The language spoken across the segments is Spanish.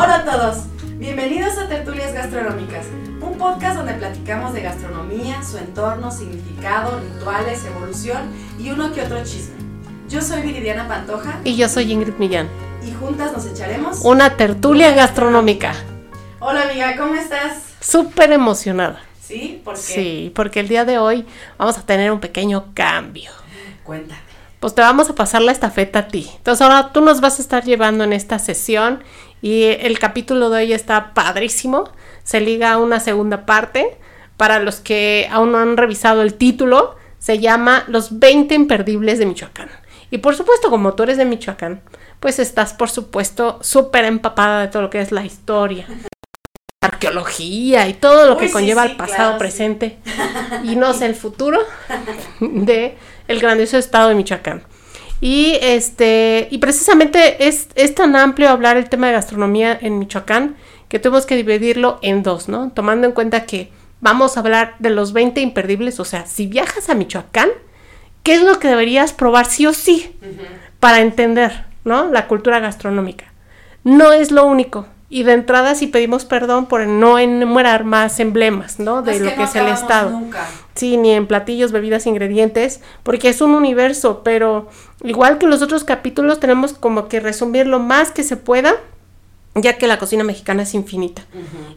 Hola a todos, bienvenidos a Tertulias Gastronómicas, un podcast donde platicamos de gastronomía, su entorno, significado, rituales, evolución y uno que otro chisme. Yo soy Viridiana Pantoja Y yo soy Ingrid Millán. y juntas nos echaremos Una tertulia gastronómica. Hola amiga, ¿cómo estás? Súper emocionada. ¿Sí? ¿Por qué? Sí, porque el día de hoy vamos a tener un pequeño cambio. Cuéntame. Pues te vamos a pasar la estafeta a ti. Entonces ahora tú nos vas a estar llevando en esta sesión y el capítulo de hoy está padrísimo. Se liga a una segunda parte. Para los que aún no han revisado el título, se llama Los 20 imperdibles de Michoacán. Y por supuesto, como tú eres de Michoacán, pues estás por supuesto súper empapada de todo lo que es la historia, arqueología y todo lo Uy, que sí, conlleva sí, el pasado, claro, sí. presente y no sé el futuro de el grandioso estado de Michoacán. Y este, y precisamente es, es tan amplio hablar el tema de gastronomía en Michoacán que tuvimos que dividirlo en dos, ¿no? Tomando en cuenta que vamos a hablar de los 20 imperdibles, o sea, si viajas a Michoacán, ¿qué es lo que deberías probar sí o sí para entender, ¿no? La cultura gastronómica. No es lo único. Y de entrada sí pedimos perdón por no enumerar más emblemas, ¿no? De Es lo que que no es el estado. Nunca. Sí, ni en platillos, bebidas, ingredientes, porque es un universo, pero igual que los otros capítulos tenemos como que resumir lo más que se pueda, ya que la cocina mexicana es infinita.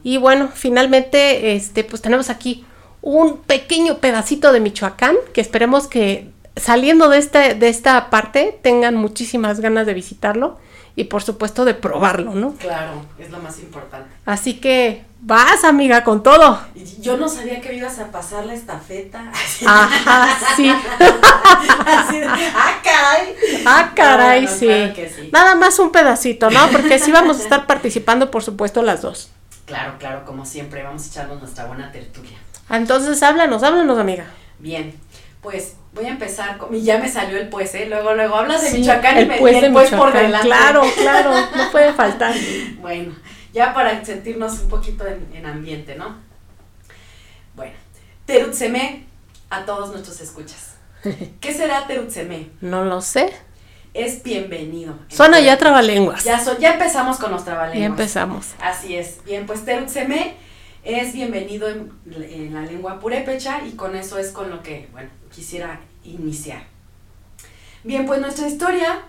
Y bueno, finalmente, este, pues tenemos aquí un pequeño pedacito de Michoacán, que esperemos que saliendo de, este, de esta parte tengan muchísimas ganas de visitarlo y por supuesto de probarlo, ¿no? Claro, es lo más importante. Así que vas, amiga, con todo. Yo no sabía que me ibas a pasar la estafeta. Ajá, sí. Así de, ¡Ah, caray! Ah, caray, No, no, sí. claro que sí. Nada más un pedacito, ¿no? Porque sí vamos a estar participando, por supuesto, las dos. Claro, claro, como siempre, vamos a echarnos nuestra buena tertulia. Entonces, háblanos, háblanos, amiga. Bien, pues voy a empezar con. Y ya me salió el pues, ¿eh? Luego, luego hablas de Sí, Michoacán y me pues el de pues por Michoacán. delante. Claro, claro, no puede faltar. Bueno, ya para sentirnos un poquito en, en ambiente, ¿no? Bueno, Terutseme a todos nuestros escuchas. ¿Qué será Terutseme? No lo sé. Es bienvenido. Suena ya trabalenguas. Ya, son, ya empezamos con los trabalenguas. Ya empezamos. Así es. Bien, pues Terutseme es bienvenido en, en la lengua purépecha y con eso es con lo que, bueno, quisiera iniciar. Bien, pues nuestra historia,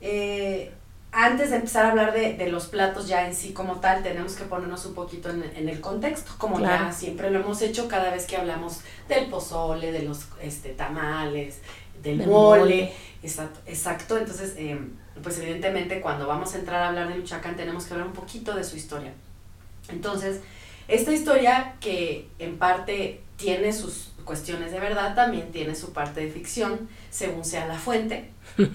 eh, antes de empezar a hablar de, de los platos ya en sí como tal, tenemos que ponernos un poquito en, en el contexto, como Claro. ya siempre lo hemos hecho cada vez que hablamos del pozole, de los este, tamales, del Del mole. mole. Exacto, exacto. Entonces, eh, pues evidentemente cuando vamos a entrar a hablar de Michoacán tenemos que hablar un poquito de su historia. Entonces, esta historia que en parte tiene sus cuestiones de verdad, también tiene su parte de ficción, según sea la fuente.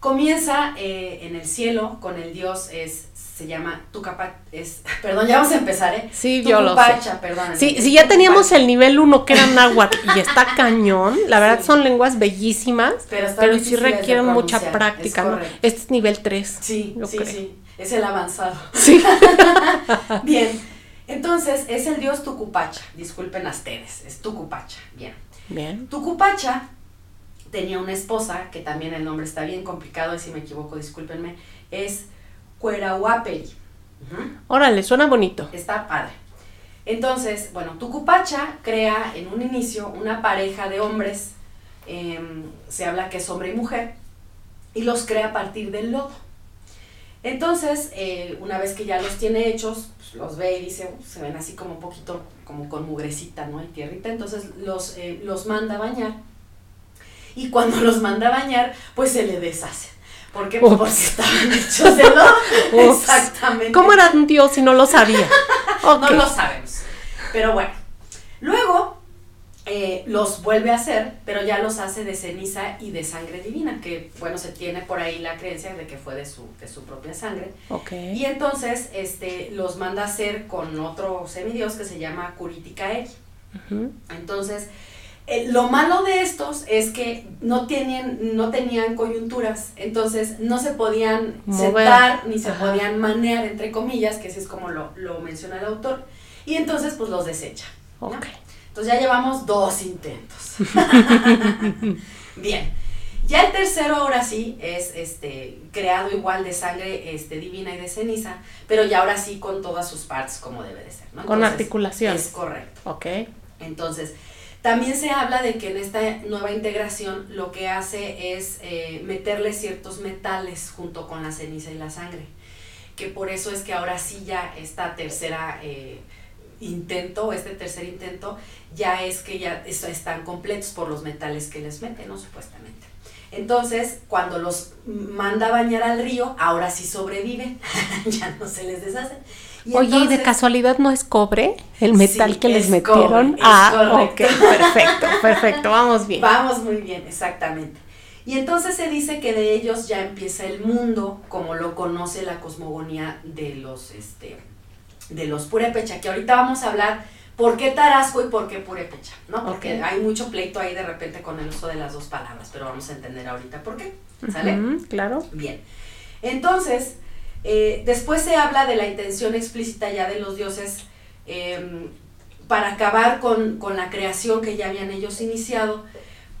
Comienza eh, en el cielo con el dios, es, se llama Tucapach, es, perdón, ya vamos a empezar, ¿eh? Sí, yo lo sé. Perdón. Sí, si ya teníamos el nivel 1 que era náhuatl y está cañón, la verdad Sí. son lenguas bellísimas, Pero, pero sí requieren mucha práctica, es. Este es nivel 3. Sí, sí, creo. sí, es el avanzado. Sí. Bien, entonces es el dios Tucupacha, disculpen a ustedes, es Tucupacha, bien. Bien. Tucupacha tenía una esposa, que también el nombre está bien complicado y si me equivoco, discúlpenme, es Cuerahuaperi. Ujú, Órale, suena bonito. Está padre. Entonces, bueno, Tucupacha crea en un inicio una pareja de hombres, em, se habla que es hombre y mujer, y los crea a partir del lodo. Entonces, eh, una vez que ya los tiene hechos, pues, los ve y dice, "Uh, se ven así como un poquito, como con mugrecita, ¿no? Y tierrita, entonces los, eh, los manda a bañar. Y cuando los manda a bañar, pues se le deshacen. ¿Por qué? Pues Ups. porque estaban hechos de lodo. Exactamente. ¿Cómo era un dios si no lo sabía? No lo sabemos. Pero bueno. Luego, eh, los vuelve a hacer, pero ya los hace de ceniza y de sangre divina, que bueno, se tiene por ahí la creencia de que fue de su, de su propia sangre. Ok. Y entonces este, los manda a hacer con otro semidios que se llama Kuriticaeri. Ujú. Entonces, eh, lo malo de estos es que no tenían, no tenían coyunturas, entonces no se podían Mover. sentar ni se Ajá. podían manear, entre comillas, que así es como lo, lo menciona el autor, y entonces pues los desecha. ¿no? Entonces ya llevamos dos intentos. Bien. Ya el tercero ahora sí es este creado igual de sangre este, divina y de ceniza, pero ya ahora sí con todas sus partes como debe de ser. ¿no? Con Entonces, articulaciones. Es correcto. Ok. Entonces, también se habla de que en esta nueva integración lo que hace es eh, meterle ciertos metales junto con la ceniza y la sangre, que por eso es que ahora sí ya esta tercera eh, intento, este tercer intento, ya es que ya es- están completos por los metales que les meten, ¿no? Supuestamente. Entonces, cuando los manda a bañar al río, ahora sí sobreviven, ya no se les deshacen. Y Oye, ¿y de casualidad no es cobre el metal Sí, que les es metieron? cobre, ah, correcto. ok, perfecto, perfecto, vamos bien. Vamos muy bien, exactamente. Y entonces se dice que de ellos ya empieza el mundo como lo conoce la cosmogonía de los, este, de los purépecha, que ahorita vamos a hablar por qué Tarasco y por qué purépecha, ¿no? Porque hay mucho pleito ahí de repente con el uso de las dos palabras, pero vamos a entender ahorita por qué, ¿sale? Claro. Bien. Entonces, eh, después se habla de la intención explícita ya de los dioses em, para acabar con, con la creación que ya habían ellos iniciado,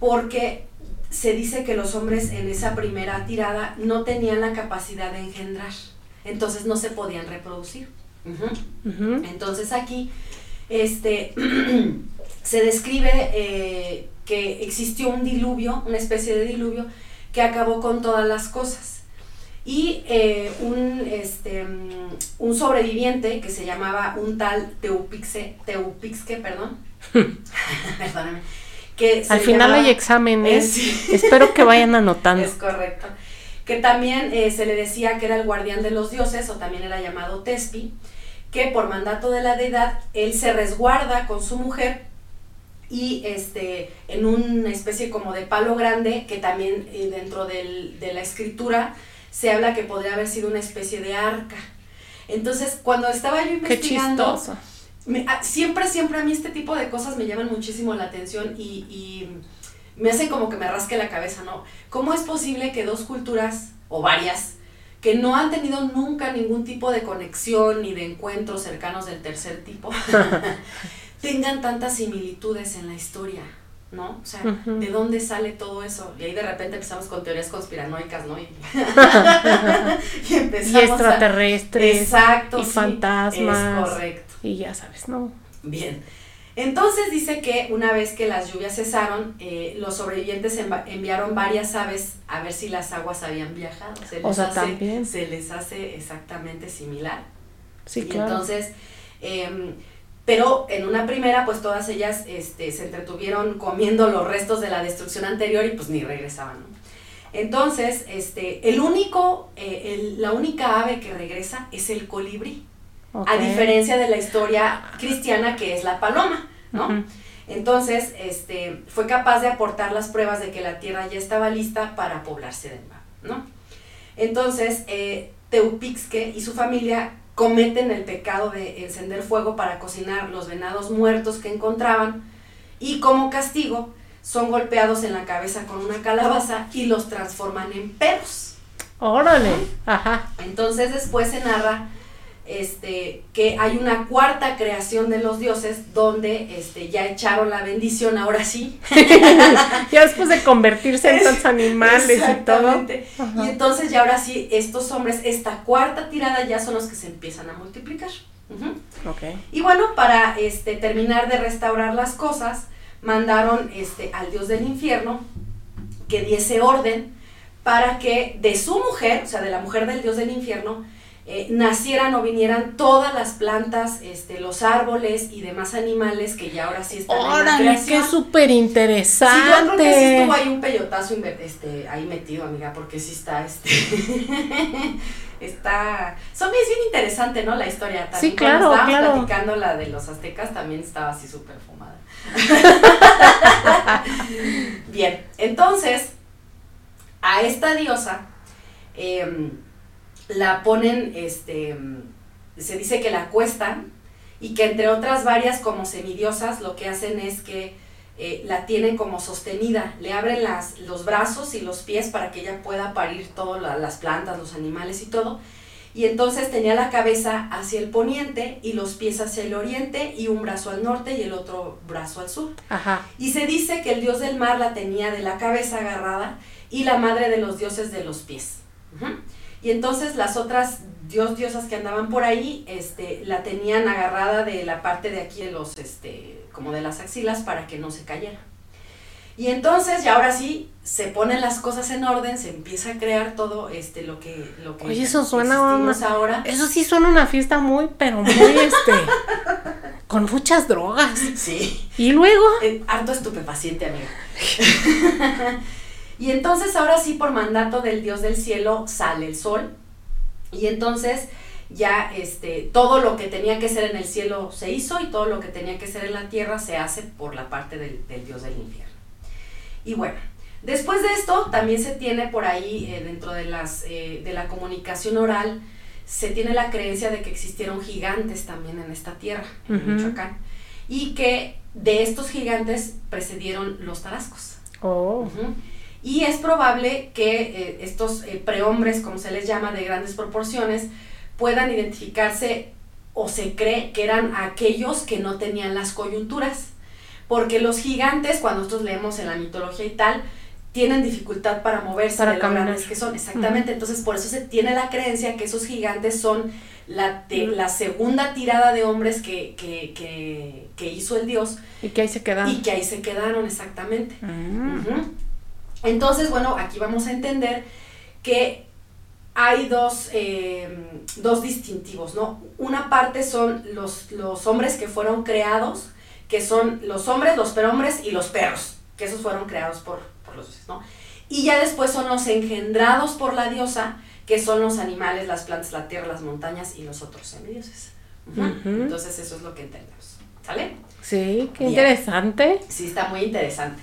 porque se dice que los hombres en esa primera tirada no tenían la capacidad de engendrar, entonces no se podían reproducir. Entonces aquí este, se describe eh, que existió un diluvio, una especie de diluvio, que acabó con todas las cosas. Y eh, un, este, mm, un sobreviviente que se llamaba un tal Teupixe, Teupixque, perdón, perdóname, que Al final llamaba- hay exámenes. Eh, sí. Espero que vayan anotando. es correcto. Que también eh, se le decía que era el guardián de los dioses, o también era llamado Tespi, que por mandato de la deidad, él se resguarda con su mujer y este, en una especie como de palo grande, que también eh, dentro del- de la escritura se habla que podría haber sido una especie de arca. Entonces, cuando estaba yo Qué investigando, chistoso. me- a- siempre, siempre a mí este tipo de cosas me llaman muchísimo la atención y, y me hacen como que me rasque la cabeza, ¿no? ¿Cómo es posible que dos culturas, o varias, que no han tenido nunca ningún tipo de conexión ni de encuentros cercanos del tercer tipo, tengan tantas similitudes en la historia? ¿No? O sea. ¿de dónde sale todo eso? Y ahí de repente empezamos con teorías conspiranoicas, ¿no? Y, y Y empezamos a- extraterrestres. Exacto, y sí, fantasmas. Es correcto. Y ya sabes, ¿no? Bien. Entonces dice que una vez que las lluvias cesaron, eh, los sobrevivientes enviaron varias aves a ver si las aguas habían viajado. Se les, O sea, hace, también. se les hace exactamente similar. Sí, y claro. entonces, em, pero en una primera, pues todas ellas este, se entretuvieron comiendo los restos de la destrucción anterior y pues ni regresaban. ¿no? Entonces, este, el único, eh, el- la única ave que regresa es el colibrí A diferencia de la historia cristiana que es la paloma, ¿no? Entonces, este, fue capaz de aportar las pruebas de que la tierra ya estaba lista para poblarse de nuevo, ¿no? Entonces, eh, Teupixque y su familia cometen el pecado de encender fuego para cocinar los venados muertos que encontraban y como castigo son golpeados en la cabeza con una calabaza y los transforman en perros. Órale. Ajá. Entonces después se narra este, que hay una cuarta creación de los dioses donde este, ya echaron la bendición, ahora sí. ya después de convertirse en tantos animales y todo. Ajá. Y entonces ya ahora sí, estos hombres, esta cuarta tirada ya son los que se empiezan a multiplicar. Ujú. Ok. Y bueno, para este, terminar de restaurar las cosas, mandaron este, al dios del infierno que diese orden para que de su mujer, o sea, de la mujer del dios del infierno, eh, nacieran o vinieran todas las plantas, este, los árboles y demás animales que ya ahora sí están en la Órale, creación. qué súper Sí, yo interesante. creo que sí estuvo ahí un peyotazo este, ahí metido, amiga, porque sí está, este, está, son es bien interesante, ¿no? La historia también. Sí, cuando claro, estábamos claro. platicando la de los aztecas también estaba así súper fumada. Bien, entonces, a esta diosa em, la ponen, este, se dice que la acuestan y que entre otras varias como semidiosas lo que hacen es que eh, la tienen como sostenida, le abren las, los brazos y los pies para que ella pueda parir todas las plantas, los animales y todo. Y entonces tenía la cabeza hacia el poniente y los pies hacia el oriente y un brazo al norte y el otro brazo al sur. Y se dice que el dios del mar la tenía de la cabeza agarrada y la madre de los dioses de los pies. Y entonces las otras dios, diosas que andaban por ahí, este, la tenían agarrada de la parte de aquí de los, este, como de las axilas para que no se cayera. Y entonces, y ahora sí, se ponen las cosas en orden, se empieza a crear todo este lo que lo que Oye, eso suena ahora. Eso sí suena una fiesta muy pero muy este con muchas drogas. Sí. Y luego eh, harto estupefaciente, amigo. y entonces ahora sí por mandato del Dios del cielo sale el sol y entonces ya este, todo lo que tenía que ser en el cielo se hizo y todo lo que tenía que ser en la tierra se hace por la parte del, Dios del infierno. Y bueno, después de esto también se tiene por ahí eh, dentro de, las, eh, de la comunicación oral, se tiene la creencia de que existieron gigantes también en esta tierra, en Michoacán, y que de estos gigantes precedieron los tarascos. Oh. Y es probable que eh, estos eh, prehombres, como se les llama, de grandes proporciones, puedan identificarse o se cree que eran aquellos que no tenían las coyunturas. Porque los gigantes, cuando nosotros leemos en la mitología y tal, tienen dificultad para moverse para de lo grandes que son. Exactamente. Entonces, por eso se tiene la creencia que esos gigantes son la, la segunda tirada de hombres que, que, que, hizo el dios. Y que ahí se quedaron. Y que ahí se quedaron, exactamente. Ah. Entonces, bueno, aquí vamos a entender que hay dos, eh, dos distintivos, ¿no? Una parte son los, los hombres que fueron creados, que son los hombres, los perhombres y los perros, que esos fueron creados por, por los dioses, ¿no? Y ya después son los engendrados por la diosa, que son los animales, las plantas, la tierra, las montañas y los otros semidioses. Entonces eso es lo que entendemos. ¿Sale? Sí, qué interesante. Sí, está muy interesante.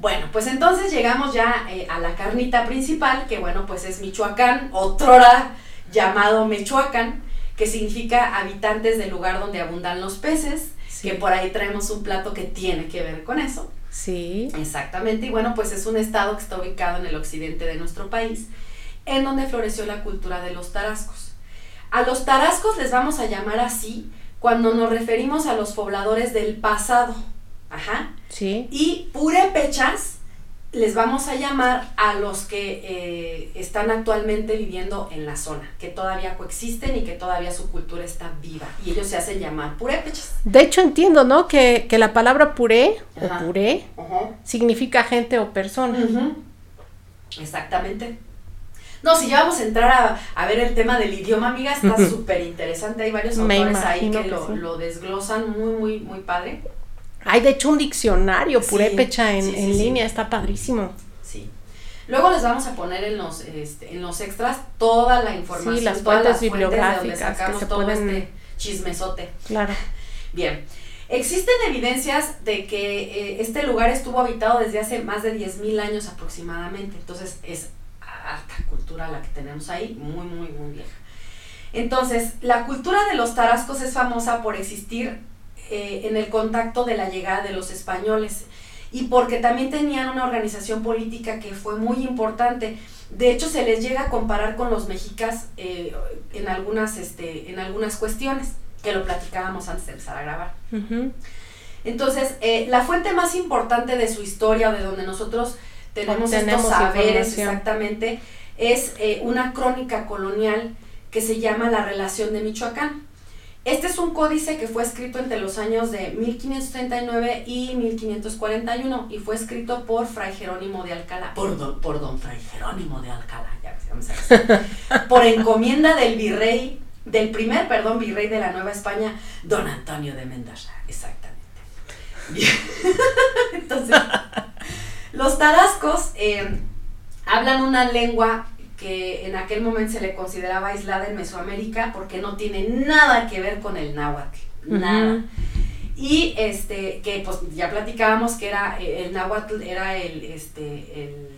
Bueno, pues entonces llegamos ya eh, a la carnita principal, que bueno, pues es Michoacán, otrora llamado Mechoacán, que significa habitantes del lugar donde abundan los peces, que por ahí traemos un plato que tiene que ver con eso. Sí. Exactamente, y bueno, pues es un estado que está ubicado en el occidente de nuestro país, en donde floreció la cultura de los tarascos. A los tarascos les vamos a llamar así cuando nos referimos a los pobladores del pasado. Ajá. Sí. Y purépechas les vamos a llamar a los que eh, están actualmente viviendo en la zona, que todavía coexisten y que todavía su cultura está viva. Y ellos se hacen llamar purépechas. De hecho, entiendo, ¿no? Que, la palabra puré o puré significa gente o persona. Exactamente. No, si ya vamos a entrar a, ver el tema del idioma, amiga, está súper interesante. Hay varios autores ahí que, lo, lo desglosan muy, muy, muy padre. Hay de hecho un diccionario purépecha en, en línea, está padrísimo. Sí. Luego les vamos a poner en los, este, en los extras toda la información, sí, las fuentes bibliográficas que se todo pueden... este chismesote. Claro. Bien. Existen evidencias de que eh, este lugar estuvo habitado desde hace más de 10.000 años aproximadamente. Entonces es alta cultura la que tenemos ahí, muy, muy, muy vieja. Entonces, la cultura de los tarascos es famosa por existir eh, en el contacto de la llegada de los españoles y porque también tenían una organización política que fue muy importante. De hecho, se les llega a comparar con los mexicas eh, en, algunas, este, en algunas cuestiones, que lo platicábamos antes de empezar a grabar. Entonces, eh, la fuente más importante de su historia o de donde nosotros tenemos, estos saberes exactamente es una crónica colonial que se llama La Relación de Michoacán. Este es un códice que fue escrito entre los años de 1539 y 1541 y fue escrito por Fray Jerónimo de Alcalá, por don, por don Fray Jerónimo de Alcalá, ya vamos por encomienda del virrey, del primer, perdón, virrey de la Nueva España, don Antonio de Mendoza, exactamente. Entonces, los tarascos eh, hablan una lengua que en aquel momento se le consideraba aislada en Mesoamérica porque no tiene nada que ver con el náhuatl, nada. Y este, que pues ya platicábamos que era eh, el náhuatl, era el, este, el,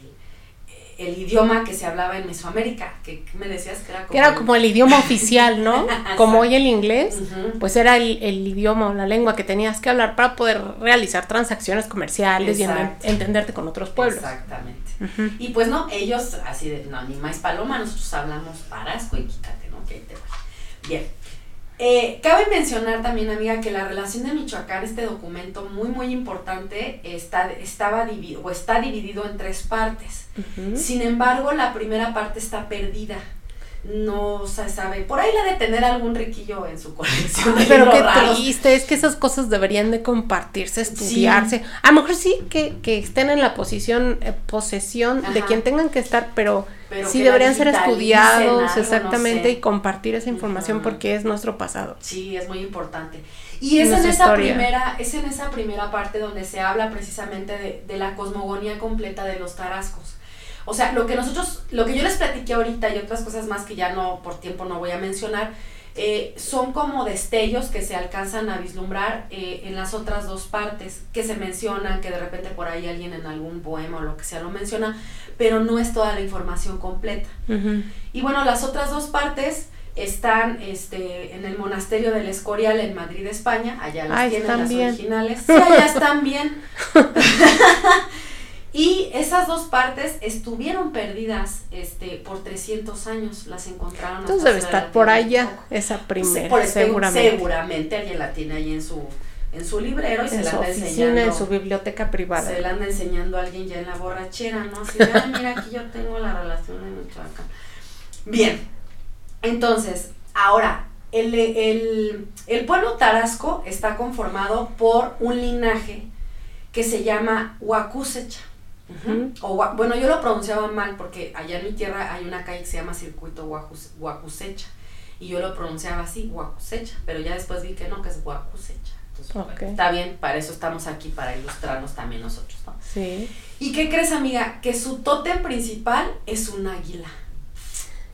el idioma que se hablaba en Mesoamérica, que me decías que era como... Que era como el idioma oficial, ¿no? como hoy el inglés, pues era el, el idioma o la lengua que tenías que hablar para poder realizar transacciones comerciales y en- entenderte con otros pueblos. Exactamente. Y pues no, ellos así de, no, ni más paloma, nosotros hablamos parasco y quítate, ¿no? Que ahí te va. Bien. Eh, cabe mencionar también, amiga, que la relación de Michoacán, este documento muy, muy importante, está, estaba dividido, o está dividido en tres partes. Sin embargo, la primera parte está perdida. No se sabe. Por ahí la de tener algún riquillo en su colección. Pero qué raros. triste, es que esas cosas deberían de compartirse, estudiarse. A lo mejor sí que, que estén en la posición, eh, posesión de quien tengan que estar, pero, Pero sí deberían ser estudiados algo, no exactamente sé. y compartir esa información porque es nuestro pasado. Sí, es muy importante. Y es en esa historia. primera, es en esa primera parte donde se habla precisamente de, de la cosmogonía completa de los tarascos. O sea, lo que nosotros, lo que yo les platiqué ahorita y otras cosas más que ya no, por tiempo no voy a mencionar, eh, son como destellos que se alcanzan a vislumbrar eh, en las otras dos partes, que se mencionan, que de repente por ahí alguien en algún poema o lo que sea lo menciona, pero no es toda la información completa. Y bueno, las otras dos partes están este, en el monasterio del Escorial en Madrid, España. Allá las Ah, tienen las bien. originales. Sí, allá están bien. y esas dos partes estuvieron perdidas este, por 300 años. Las encontraron. Entonces debe estar por allá, esa primera, por este- seguramente. seguramente alguien la tiene ahí en su, en su librero y se la anda oficina, enseñando. en su biblioteca privada. Se la anda enseñando a alguien ya en la borrachera, ¿no? Así "Ay, mira, aquí yo tengo la relación de Michoacán. Bien, entonces, ahora, el, el, el pueblo tarasco está conformado por un linaje que se llama Huacusecha. O, bueno, yo lo pronunciaba mal porque allá en mi tierra hay una calle que se llama Circuito Huacusecha. Y yo lo pronunciaba así, Huacusecha. Pero ya después vi que no, que es Huacusecha. Entonces, bueno, está bien, para eso estamos aquí, para ilustrarnos también nosotros, ¿no? Sí. ¿Y qué crees, amiga? Que su tótem principal es un águila.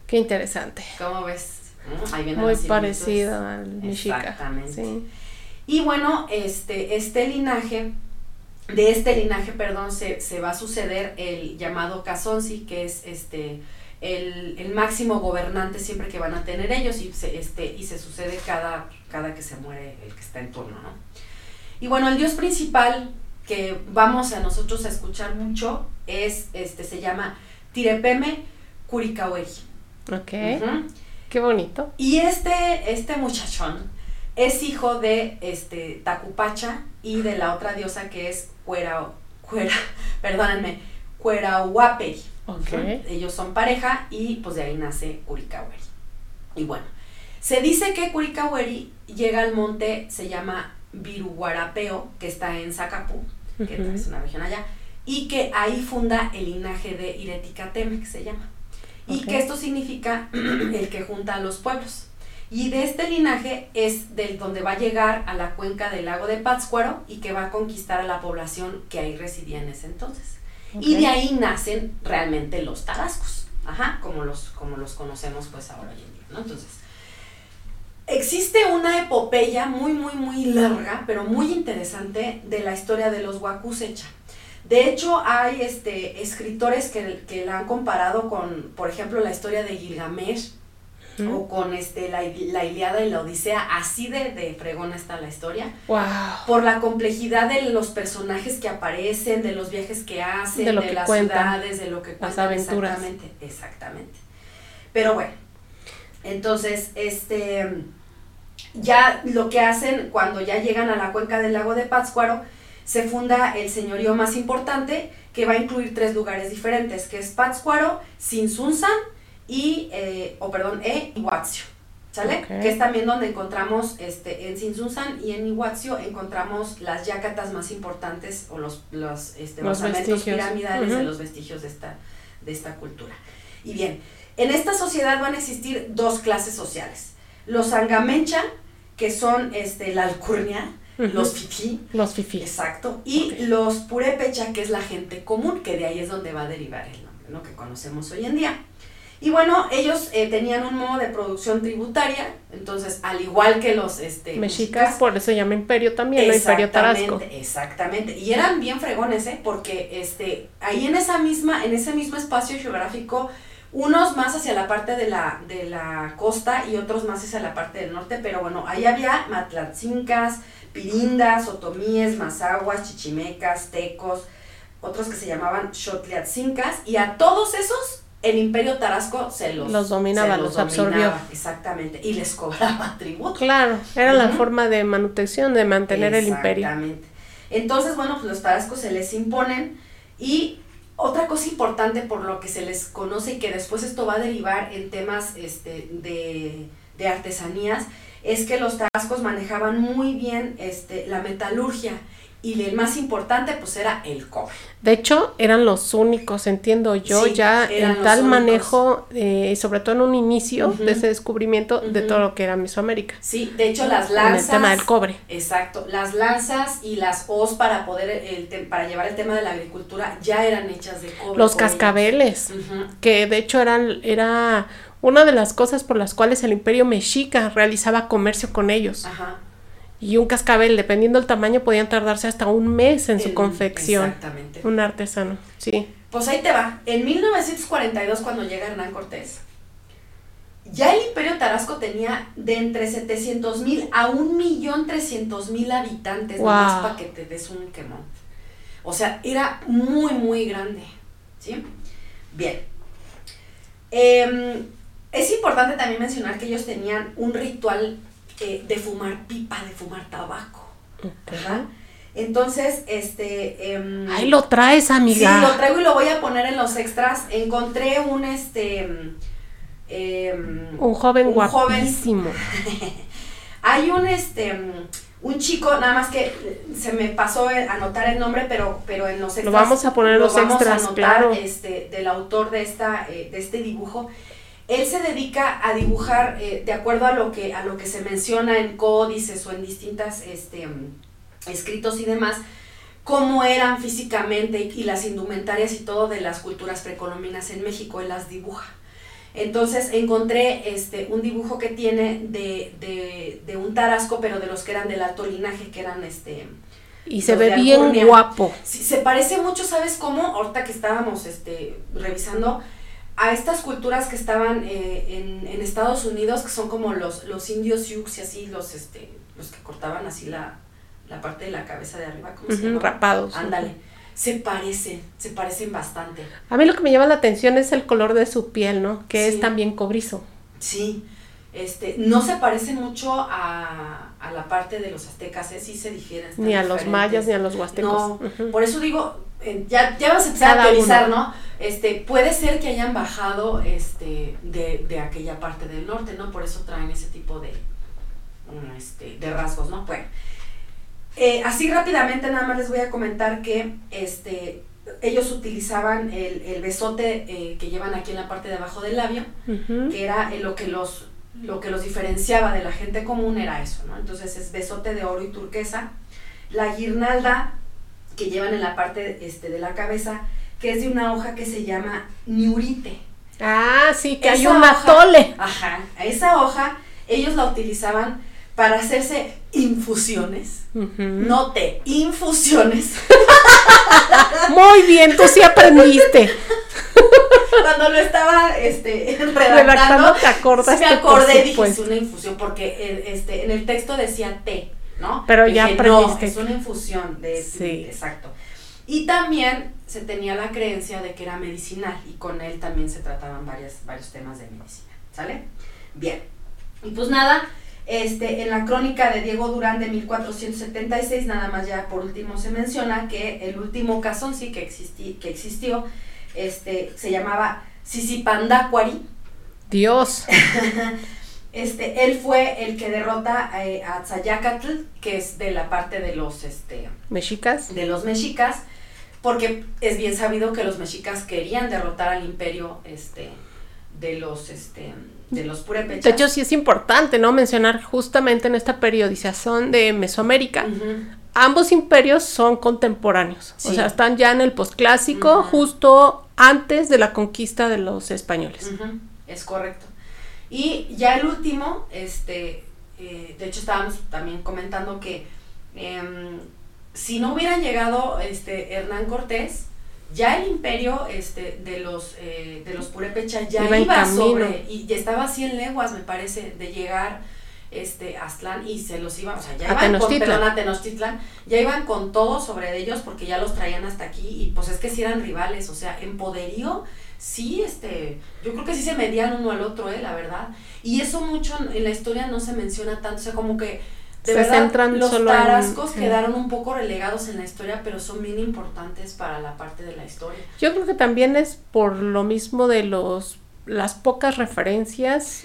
Qué interesante. ¿Cómo ves? Mm, Ahí vienen Muy parecido al. Exactamente. Sí. Y bueno, este, este linaje, de este linaje, perdón, se, se va a suceder el llamado Casonzi, que es este el, el máximo gobernante siempre que van a tener ellos, y se, este, y se sucede cada, cada que se muere el que está en turno, ¿no? Y bueno, el dios principal que vamos a nosotros a escuchar mucho es, este, se llama Tirepeme Curicawey. Ok. Qué bonito. Y este, este muchachón es hijo de este Tacupacha y de la otra diosa que es Cuera, Cuera, perdónenme, Cuerahuaperi. Ok. Ujú. Ellos son pareja y pues de ahí nace Curicaweri. Y bueno, se dice que Curicaweri llega al monte, se llama Viruguarapeo, que está en Zacapú, que es una región allá, y que ahí funda el linaje de Ireticateme, que se llama. Y que esto significa el que junta a los pueblos. Y de este linaje es del donde va a llegar a la cuenca del lago de Pátzcuaro y que va a conquistar a la población que ahí residía en ese entonces. Y de ahí nacen realmente los tarascos, ajá, como los, como los conocemos pues ahora hoy en día, ¿no? Entonces, existe una epopeya muy, muy, muy larga, pero muy interesante de la historia de los Huacusecha. De hecho, hay este, escritores que, que la han comparado con, por ejemplo, la historia de Gilgamesh O con este, la, la Iliada y la Odisea. Así de, de fregona está la historia Wow. por la complejidad de los personajes que aparecen, de los viajes que hacen, De de, lo que las cuentan, ciudades, de lo que las cuentan. aventuras. Exactamente, exactamente. Pero bueno, entonces, este, ya lo que hacen cuando ya llegan a la cuenca del lago de Pátzcuaro, se funda el señorío más importante que va a incluir tres lugares diferentes, que es Pátzcuaro, Sinsunzan y, eh, o perdón, e Iguazio. ¿Sale? Que es también donde encontramos, este, en Sinsunzan y en Iguazio encontramos las yacatas más importantes o los, los, este, Los basamentos piramidales de los vestigios de esta, de esta cultura. Y bien, en esta sociedad van a existir dos clases sociales. Los angamencha, que son este, la alcurnia, los fifí, Los fifís. exacto, y los purépecha, que es la gente común, que de ahí es donde va a derivar el nombre, ¿no? que conocemos hoy en día. Y bueno, ellos eh, tenían un modo de producción tributaria, entonces al igual que los este, mexicas, por eso se llama imperio también, ¿no? Imperio Tarasco. Exactamente, y eran bien fregones, ¿eh? Porque este, ahí en esa misma, en ese mismo espacio geográfico, unos más hacia la parte de la, de la costa y otros más hacia la parte del norte, pero bueno, ahí había matlatzincas, pirindas, otomíes, mazaguas, chichimecas, tecos, otros que se llamaban xotliatzincas, y a todos esos el imperio tarasco se los, los dominaba, los, absorbió. Exactamente, y les cobraba tributo. Claro, era la forma de manutención, de mantener el imperio. Exactamente. Entonces, bueno, pues los tarascos se les imponen y otra cosa importante por lo que se les conoce y que después esto va a derivar en temas este, de, de artesanías, es que los tarascos manejaban muy bien este, la metalurgia y el más importante pues era el cobre. De hecho, eran los únicos, entiendo yo, ya en tal manejo, eh, sobre todo en un inicio de ese descubrimiento de todo lo que era Mesoamérica. Sí, de hecho las lanzas. el tema del cobre. Exacto, las lanzas y las hoz para poder, el para llevar el tema de la agricultura ya eran hechas de cobre. Los cascabeles, que de hecho eran, era una de las cosas por las cuales el imperio mexica realizaba comercio con ellos. Ajá y un cascabel, dependiendo del tamaño, podían tardarse hasta un mes en su confección. Exactamente. Un artesano, sí. Pues ahí te va. En 1942, cuando llega Hernán Cortés, ya el Imperio Tarasco tenía de entre 700 mil a 1.300.000 habitantes, wow. nomás para que te des un quemón. O sea, era muy, muy grande. ¿Sí? Bien. Em, es importante también mencionar que ellos tenían un ritual eh, de fumar pipa, de fumar tabaco. Entonces, este... Eh, Ahí lo traes, amiga. Sí, lo traigo y lo voy a poner en los extras. Encontré un, este... Em, un joven guapísimo. Hay un, este... Un chico, nada más que se me pasó anotar el nombre, pero, pero en los extras. Lo vamos a poner en los extras, claro. Este, del autor de, esta, eh, de este dibujo él se dedica a dibujar eh, de acuerdo a lo, que, a lo que se menciona en códices o en distintas este, escritos y demás, cómo eran físicamente y, las indumentarias y todo de las culturas precolombinas en México, él las dibuja. Entonces encontré este, un dibujo que tiene de, de, un tarasco, pero de los que eran del alto linaje, que eran este... Y se ve bien guapo. se parece mucho, ¿sabes cómo? Ahorita que estábamos este, revisando, a estas culturas que estaban eh, en, en, Estados Unidos, que son como los, los indios Sioux y así, los, este, los que cortaban así la, la parte de la cabeza de arriba, como se Rapados. Ándale. Se parecen, se parecen bastante. A mí lo que me llama la atención es el color de su piel, ¿no? Que es también cobrizo. Sí, este, no se parece mucho a, a la parte de los aztecas, ¿eh? sí se difieren. Ni a los mayas ni a los huastecos. No, por eso digo, ya, ya vas a empezar a teorizar, ¿no? Este, puede ser que hayan bajado este, de, de, aquella parte del norte, ¿no? Por eso traen ese tipo de, este, de rasgos, ¿no? Bueno, eh, así rápidamente nada más les voy a comentar que este, ellos utilizaban el, el besote eh, que llevan aquí en la parte de abajo del labio, que era lo que los lo que los diferenciaba de la gente común era eso, ¿no? Entonces es besote de oro y turquesa. La guirnalda que llevan en la parte este, de la cabeza, que es de una hoja que se llama niurite. Ah, sí, que hay un matole. Ajá, esa hoja ellos la utilizaban para hacerse infusiones. Note, infusiones. Muy bien, tú sí aprendiste. Cuando lo estaba este, redactando, te acordaste. me acordé, dije, es una infusión, porque este, en el texto decía té. ¿No? Pero ya aprendiste. es una infusión de, sí. exacto. Y también se tenía la creencia de que era medicinal y con él también se trataban varias, varios temas de medicina, ¿sale? Bien. Y pues nada, este, en la crónica de Diego Durán de 1476, nada más ya por último se menciona que el último casón sí que, existí, que existió, este, se llamaba Sisipandacuari. Dios. Este, él fue el que derrota a Tzayacatl, que es de la parte de los este, mexicas. De los mexicas, porque es bien sabido que los mexicas querían derrotar al imperio este, de los este, de los purépechas. De hecho, sí es importante, ¿no? Mencionar justamente en esta periodización de Mesoamérica. Ambos imperios son contemporáneos, o sea, están ya en el posclásico, justo antes de la conquista de los españoles. Es correcto. Y ya el último, este, eh, de hecho estábamos también comentando que em, si no hubieran llegado este, Hernán Cortés, ya el imperio este, de los eh, de los Purepecha ya iba, sobre y ya estaba a 100 leguas me parece de llegar este Aztlán y se los iban, o sea, ya iban con perdón, Tenochtitlan, ya iban con todo sobre ellos porque ya los traían hasta aquí y pues es que si eran rivales, o sea, en poderío sí este, yo creo que sí se medían uno al otro, eh, la verdad. Y eso mucho en la historia no se menciona tanto, o sea, como que de se verdad, los tarascos quedaron un poco relegados en la historia, pero son bien importantes para la parte de la historia. Yo creo que también es por lo mismo de los las pocas referencias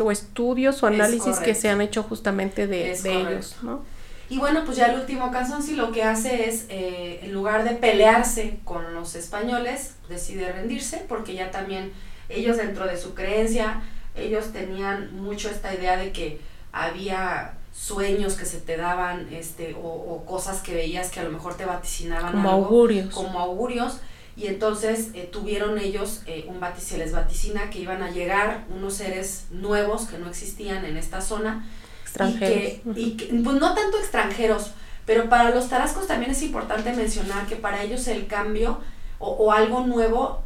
o estudios o análisis que se han hecho justamente de, ellos, ¿no? Y bueno, pues ya el último caso sí lo que hace es, eh, en lugar de pelearse con los españoles, decide rendirse, porque ya también ellos dentro de su creencia, ellos tenían mucho esta idea de que había sueños que se te daban, este, o, cosas que veías que a lo mejor te vaticinaban. Como augurios. Como augurios. Y entonces eh, tuvieron ellos eh, un se les vaticina que iban a llegar unos seres nuevos que no existían en esta zona. Extranjeros. Y que, pues no tanto extranjeros, pero para los tarascos también es importante mencionar que para ellos el cambio o, o algo nuevo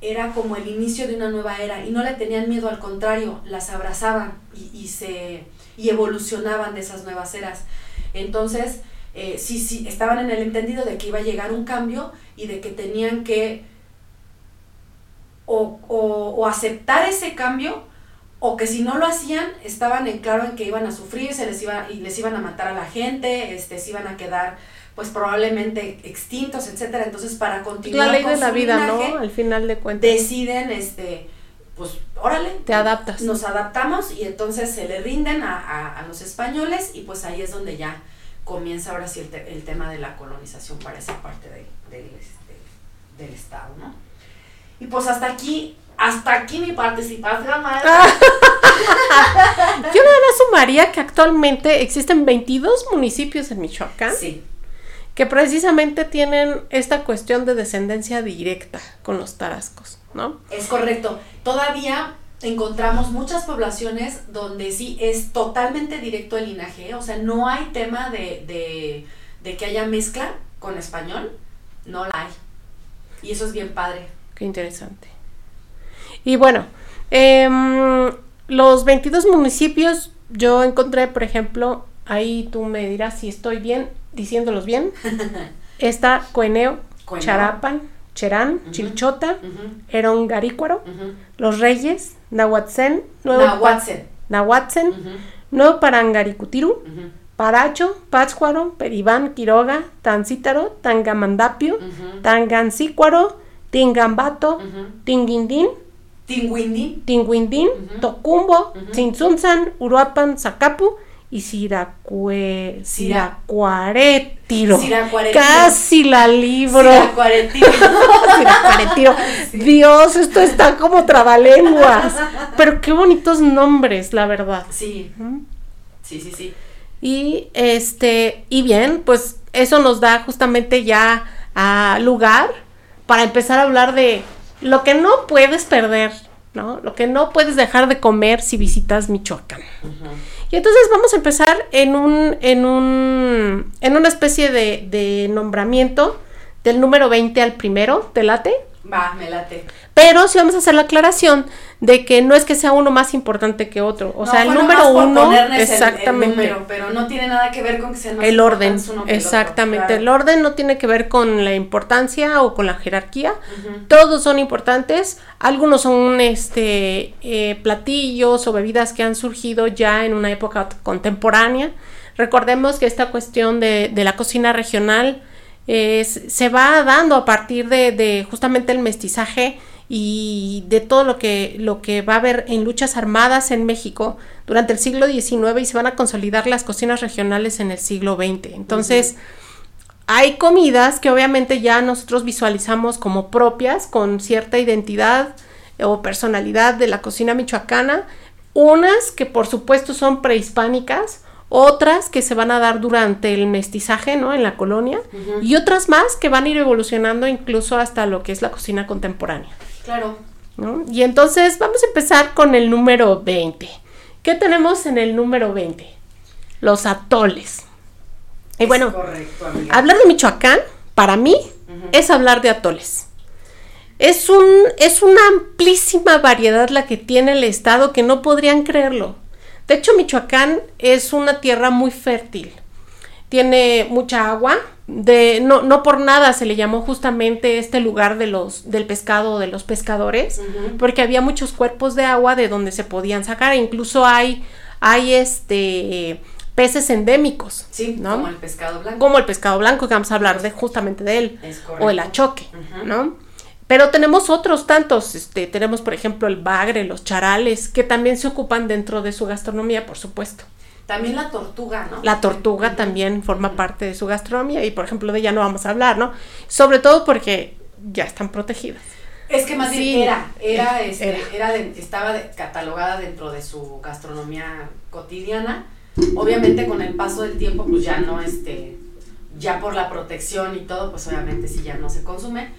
era como el inicio de una nueva era y no le tenían miedo, al contrario, las abrazaban y, y se y evolucionaban de esas nuevas eras. Entonces, eh, sí, sí, estaban en el entendido de que iba a llegar un cambio y de que tenían que o, o, aceptar ese cambio o que si no lo hacían estaban en claro en que iban a sufrir, se les iba y les iban a matar a la gente, este, se iban a quedar pues probablemente extintos, etcétera. Entonces, para continuar la ley de la vida, ¿no? Al final de cuentas. Deciden este pues órale. Te adaptas. Nos adaptamos y entonces se le rinden a, los españoles y pues ahí es donde ya comienza ahora sí el, tema de la colonización para esa parte este, del Estado, ¿no? Y pues hasta aquí, hasta aquí mi participación, Yo nada más sumaría que actualmente existen 22 municipios en Michoacán. Sí que precisamente tienen esta cuestión de descendencia directa con los tarascos, ¿no? Es correcto. Todavía encontramos muchas poblaciones donde sí es totalmente directo el linaje, o sea, no hay tema de, que haya mezcla con español, no la hay. Y eso es bien padre. Qué interesante. Y bueno, em, los 22 municipios, yo encontré, por ejemplo, ahí tú me dirás si estoy bien, diciéndolos bien, está Coeneo, Charapan, Cherán, Chilchota, Herón Garícuaro, Los Reyes, Nahuatzen, Nuevo Nahuatzen, Nahuatzen Nuevo Parangaricutiru, Paracho, Pátzcuaro, Peribán, Quiroga, Tancítaro, Tangamandapio, Tangancícuaro, Tingambato, Tinguindín, Tinguindín, Tinguindín, Tocumbo, Tzintzunzan, Uruapan, Zacapu, y Siracue, Siracuaretiro. Casi la libro. Siracuaretiro. Siracuaretiro. Dios, esto está como trabalenguas. Pero qué bonitos nombres, la verdad. Sí. Sí, sí, sí. Y este, y bien, pues eso nos da justamente ya a lugar para empezar a hablar de lo que no puedes perder, ¿no? Lo que no puedes dejar de comer si visitas Michoacán. Y entonces vamos a empezar en un, en un, en una especie de, de nombramiento del número 20 al primero, ¿te late? Va, me late. Pero sí vamos a hacer la aclaración de que no es que sea uno más importante que otro. O sea, el número uno. Exactamente. pero no tiene nada que ver con que sea más El orden. exactamente. El, orden no tiene que ver con la importancia o con la jerarquía. Todos son importantes. Algunos son este eh, platillos o bebidas que han surgido ya en una época contemporánea. Recordemos que esta cuestión de, de la cocina regional se va dando a partir de, justamente el mestizaje y de todo lo que, lo que va a haber en luchas armadas en México durante el siglo XIX y se van a consolidar las cocinas regionales en el siglo XX. Entonces, hay comidas que obviamente ya nosotros visualizamos como propias, con cierta identidad o personalidad de la cocina michoacana, unas que por supuesto son prehispánicas, otras que se van a dar durante el mestizaje, ¿no? En la colonia, y otras más que van a ir evolucionando incluso hasta lo que es la cocina contemporánea. Claro. ¿no? Y entonces vamos a empezar con el número 20. ¿Qué tenemos en el número 20? Los atoles. Y Es bueno, correcto, hablar de Michoacán, para mí, es hablar de atoles. Es, un, es una amplísima variedad la que tiene el estado que no podrían creerlo. De hecho, Michoacán es una tierra muy fértil. Tiene mucha agua. De, no, no por nada se le llamó justamente este lugar de los, del pescado, de los pescadores, porque había muchos cuerpos de agua de donde se podían sacar. e Incluso hay, hay este, peces endémicos. Sí, ¿no? como el pescado blanco. como el pescado blanco, que vamos a hablar de justamente de él, Es o el achoque. ¿no? Pero tenemos otros tantos, este, tenemos por ejemplo el bagre, los charales, que también se ocupan dentro de su gastronomía, por supuesto. También la tortuga, ¿no? La tortuga también forma parte de su gastronomía y por ejemplo de ella no vamos a hablar, ¿no? Sobre todo porque ya están protegidas. Es que más bien era, era, este, Era. era de- estaba de- catalogada dentro de su gastronomía cotidiana. Obviamente con el paso del tiempo, pues ya no, este, ya por la protección y todo, pues obviamente sí ya no se consume.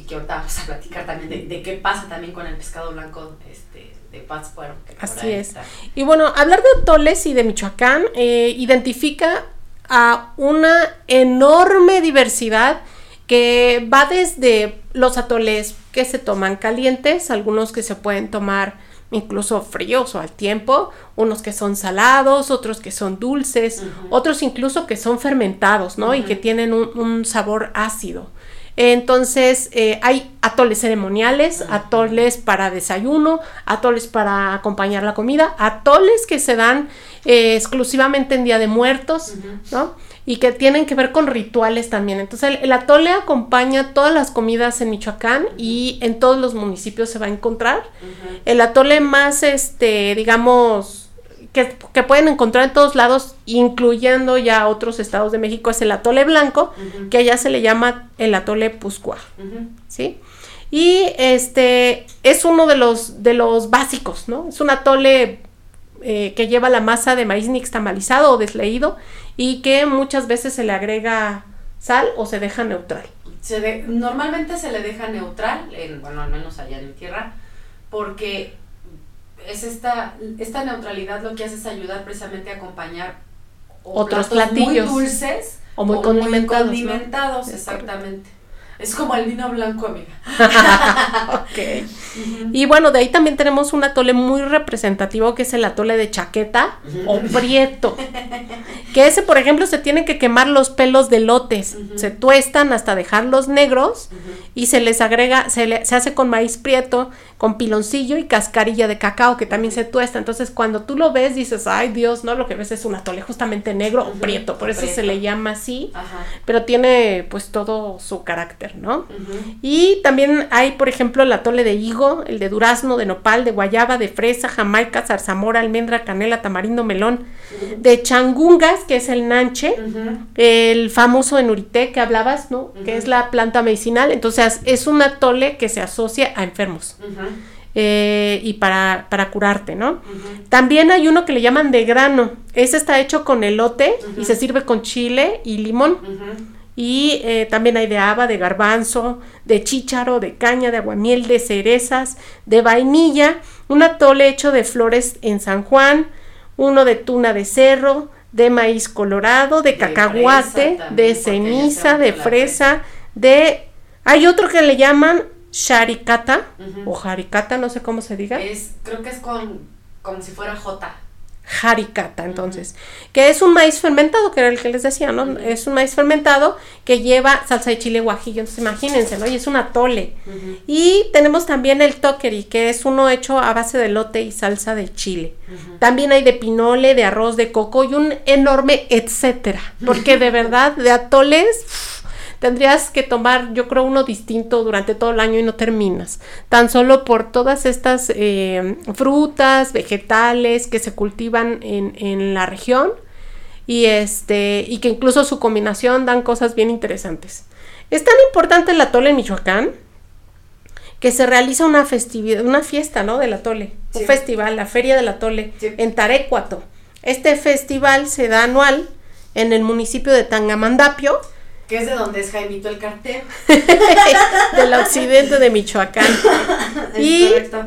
Y que ahorita vamos a platicar también de, de qué pasa también con el pescado blanco este, de Pátzcuaro. Así es. está. Y bueno, hablar de atoles y de Michoacán eh, identifica a una enorme diversidad que va desde los atoles que se toman calientes, algunos que se pueden tomar incluso fríos o al tiempo, unos que son salados, otros que son dulces, otros incluso que son fermentados, ¿no? Y que tienen un, un sabor ácido. Entonces, eh, hay atoles ceremoniales, atoles para desayuno, atoles para acompañar la comida, atoles que se dan eh, exclusivamente en Día de Muertos. ¿no? Y que tienen que ver con rituales también. Entonces, el, el atole acompaña todas las comidas en Michoacán y en todos los municipios se va a encontrar. El atole más, este, digamos, que, que pueden encontrar en todos lados, incluyendo ya otros estados de México, es el atole blanco, que allá se le llama el atole puscua, Ujú. ¿sí? Y este es uno de los, de los básicos, ¿no? Es un atole eh, que lleva la masa de maíz nixtamalizado o desleído y que muchas veces se le agrega sal o se deja neutral. Se de- normalmente se le deja neutral, en, bueno, al menos allá en mi tierra, porque es esta, esta neutralidad lo que hace es ayudar precisamente a acompañar Otros platillos. muy dulces O muy condimentados, condimentados, exactamente. Es como el vino blanco, amiga. Ok. Y bueno, de ahí también tenemos un atole muy representativo que es el atole de chaqueta o prieto. Que ese, por ejemplo, se tienen que quemar los pelos de lotes. Se tuestan hasta dejarlos negros y se les agrega, se, le- se hace con maíz prieto, con piloncillo y cascarilla de cacao que también se tuesta. Entonces, cuando tú lo ves, dices, ay Dios, no, lo que ves es un atole justamente negro o prieto. Por eso se le llama así, Ajá. pero tiene pues todo su carácter, Y también hay, por ejemplo, el atole de higo, el de durazno, de nopal, de guayaba, de fresa, jamaica, zarzamora, almendra, canela, tamarindo, melón, de changungas, que es el nanche, el famoso de nurité que hablabas, ¿no? Que es la planta medicinal. Entonces, es un atole que se asocia a enfermos eh, y para, para curarte, ¿no? También hay uno que le llaman de grano. Ese está hecho con elote y se sirve con chile y limón. Y eh, también hay de haba, de garbanzo, de chícharo, de caña, de aguamiel, de cerezas, de vainilla, un atole hecho de flores en San Juan, uno de tuna de cerro, de maíz colorado, de De cacahuate, también, de ceniza, de fresa, de... Hay otro que le llaman sharikata Ujú. o jaricata, no sé cómo se diga. Es, creo que es con, como si fuera J. jaricata, entonces, que es un maíz fermentado, que era el que les decía, ¿no? Es un maíz fermentado que lleva salsa de chile guajillo, entonces imagínense, ¿no? Y es un atole. Y tenemos también el tokeri, que es uno hecho a base de lote y salsa de chile. También hay de pinole, de arroz de coco y un enorme etcétera, porque de verdad, de atoles... Tendrías que tomar, yo creo, uno distinto durante todo el año y no terminas. Tan solo por todas estas eh, frutas, vegetales que se cultivan en, en la región y este y que incluso su combinación dan cosas bien interesantes. Es tan importante el atole en Michoacán que se realiza una festividad, una fiesta, ¿no? Del atole, Sí. un festival, la feria del atole Sí. en Tarécuato. Este festival se da anual en el municipio de Tangamandapio, Que es de donde es Jaimito el cartero. del occidente de Michoacán. Es Y- correcto.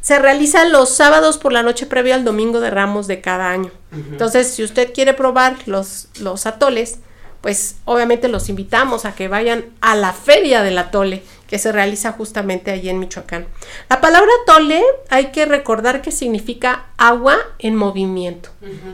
Se realiza los sábados por la noche previo al domingo de Ramos de cada año. Entonces, si usted quiere probar los, los atoles, pues obviamente los invitamos a que vayan a la feria del atole que se realiza justamente allí en Michoacán. La palabra atole hay que recordar que significa agua en movimiento.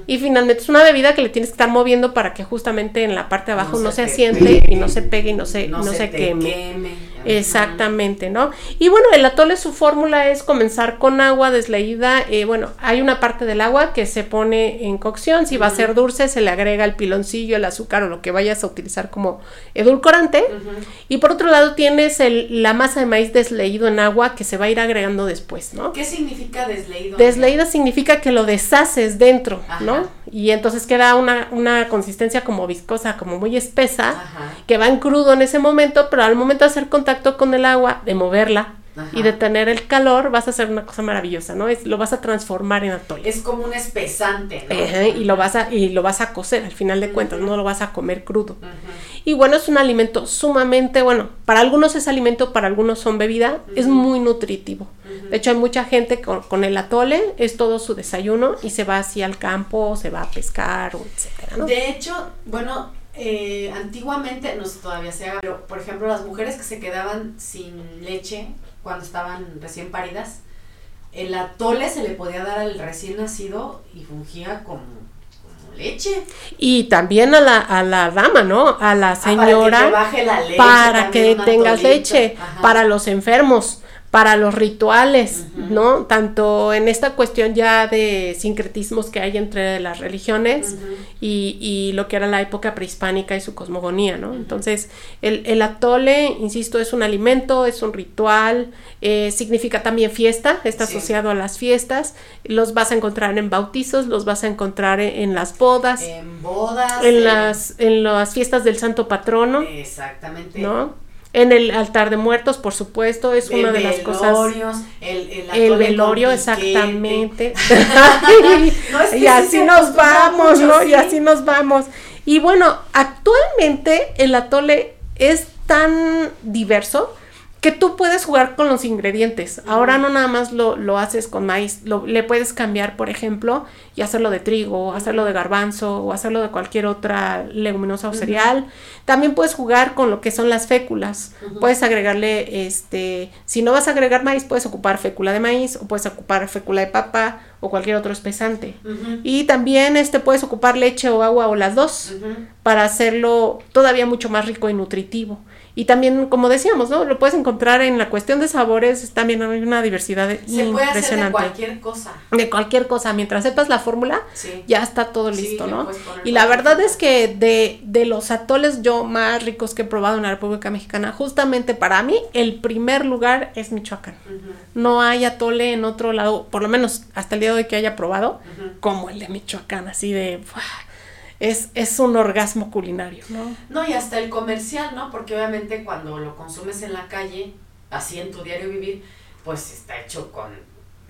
Y finalmente es una bebida que le tienes que estar moviendo para que justamente en la parte de abajo No no, se se te asiente pegue. y no se pegue y no se, no se, te queme. Exactamente, ¿no? Y bueno, el atole, su fórmula es comenzar con agua desleída. eh, bueno, hay una parte del agua que se pone en cocción. Si va a ser dulce, se le agrega el piloncillo, el azúcar o lo que vayas a utilizar como edulcorante. Y por otro lado, tienes el- la masa de maíz desleído en agua que se va a ir agregando después, ¿no? ¿Qué significa desleído? Desleída significa que lo deshaces dentro, Ajá. ¿no? Y entonces queda una, una consistencia como viscosa, como muy espesa Ajá. que va en crudo en ese momento, pero al momento de hacer contacto con el agua, de moverla Ajá. y de tener el calor, vas a hacer una cosa maravillosa, ¿no? Es, lo vas a transformar en atole. Es como un espesante, ¿no? Ajá, y lo vas a y lo vas a cocer al final de cuentas, no lo vas a comer crudo. Y bueno, es un alimento sumamente, bueno, para algunos es alimento, para algunos son bebida, es muy nutritivo. De hecho, hay mucha gente con, con el atole, es todo su desayuno y se va así al campo, se va a pescar, o etcétera, ¿no? De hecho, bueno, eh, antiguamente, no sé todavía se haga, pero por ejemplo, las mujeres que se quedaban sin leche cuando estaban recién paridas, el atole se le podía dar al recién nacido y fungía como, como leche. Y también a la, a la dama, ¿no? A la Ah, para que señora. te baje la leche. para que tengas atolito. leche, Ajá. para los enfermos, para los rituales. ¿no? Tanto en esta cuestión ya de sincretismos que hay entre las religiones y, y lo que era la época prehispánica y su cosmogonía, ¿no? Entonces, el, el atole, insisto, es un alimento, es un ritual, eh, significa también fiesta, está Sí. asociado a las fiestas, los vas a encontrar en bautizos, los vas a encontrar en, en las bodas, En bodas. en las, en las fiestas del santo patrono. Exactamente. ¿no? En el altar de muertos, por supuesto, es una de las cosas. El, el, El velorio, exactamente. No, es que y sí así nos acostumbra vamos, mucho, ¿no? sí. Y así nos vamos. Y bueno, actualmente el atole es tan diverso que tú puedes jugar con los ingredientes. Ahora no nada más lo, lo haces con maíz, lo, le puedes cambiar, por ejemplo, y hacerlo de trigo, o hacerlo de garbanzo, o hacerlo de cualquier otra leguminosa o cereal. También puedes jugar con lo que son las féculas. Puedes agregarle, este, si no vas a agregar maíz, puedes ocupar fécula de maíz, o puedes ocupar fécula de papa, o cualquier otro espesante. Ujú, Y también este puedes ocupar leche o agua o las dos para hacerlo todavía mucho más rico y nutritivo. Y también, como decíamos, ¿no? Lo puedes encontrar en la cuestión de sabores, también hay una diversidad Se puede hacer de impresionante. cualquier cosa. De cualquier cosa, mientras sepas la fórmula, Sí. ya está todo listo, ¿no? Y la verdad es que de, de los atoles yo más ricos que he probado en la República Mexicana, justamente para mí, el primer lugar es Michoacán. No hay atole en otro lado, por lo menos hasta el día de hoy que haya probado, como el de Michoacán, así de... Es, es un orgasmo culinario, ¿no? No, y hasta el comercial, ¿no? Porque obviamente cuando lo consumes en la calle, así en tu diario vivir, pues está hecho con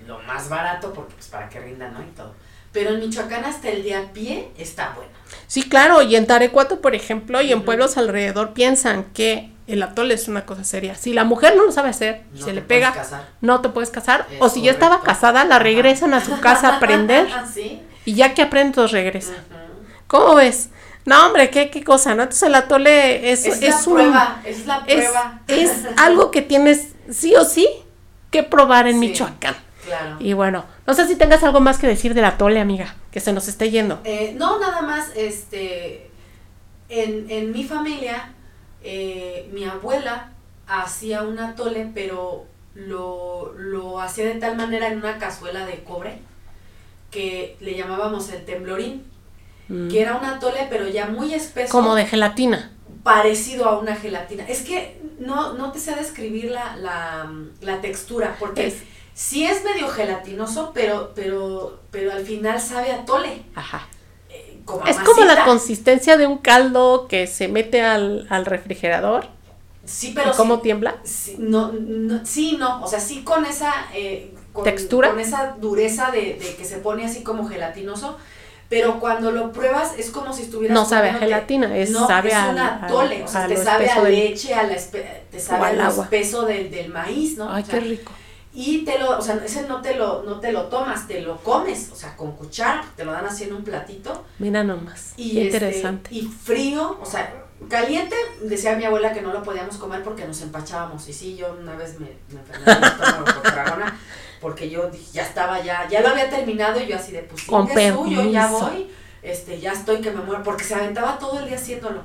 lo más barato, porque pues para que rinda, ¿no? Y todo. Pero en Michoacán hasta el de a pie está bueno. Sí, claro, y en Tarecuato, por ejemplo, y en pueblos alrededor piensan que el atole es una cosa seria. Si la mujer no lo sabe hacer, No se le pega, no te puedes casar. Es o si ya estaba correcto. casada, la regresan a su casa a aprender ¿Sí? y ya que aprende, entonces regresa. ¿Cómo ves? No, hombre, qué, qué cosa, ¿no? Entonces el atole es, Es, es la un... prueba, es la Es, prueba. es algo que tienes sí o sí que probar en Sí. Michoacán. Claro. Y bueno, no sé si tengas algo más que decir del atole, amiga, que se nos esté yendo. Eh, no, nada más, este, en, en mi familia, eh, mi abuela hacía un atole, pero lo, lo hacía de tal manera en una cazuela de cobre que le llamábamos el temblorín, Mm. que era un atole, pero ya muy espeso, Como de gelatina. parecido a una gelatina. Es que no, no te sé describir la, la, la textura, porque Es- sí es medio gelatinoso, pero, pero, pero al final sabe a atole. Ajá. Como Es como la consistencia de un caldo que se mete al, al refrigerador. Sí, ¿Y pero cómo sí, tiembla? sí, no, no, sí, no, o sea, sí con esa eh, con, ¿Textura? con esa dureza de, de que se pone así como gelatinoso, pero cuando lo pruebas es como si estuvieras No sabe a gelatina, es- no, sabe es una al- tole, o sea, a te sabe a leche, a la te sabe al al agua. espeso del, del maíz, ¿no? Ay, O sea, qué rico. Y te lo, o sea, ese no te lo, no te lo tomas, te lo comes, o sea, con cuchara, te lo dan así en un platito. Mira nomás. Y qué este, interesante. y frío, o sea, caliente, decía mi abuela que no lo podíamos comer porque nos empachábamos. Y sí, yo una vez me, me enfermé estómago por dragona, porque yo dije, ya estaba, ya, ya lo había terminado y yo así de pues Con chingue su, yo ya voy, este, ya estoy que me muero, porque se aventaba todo el día haciéndolo.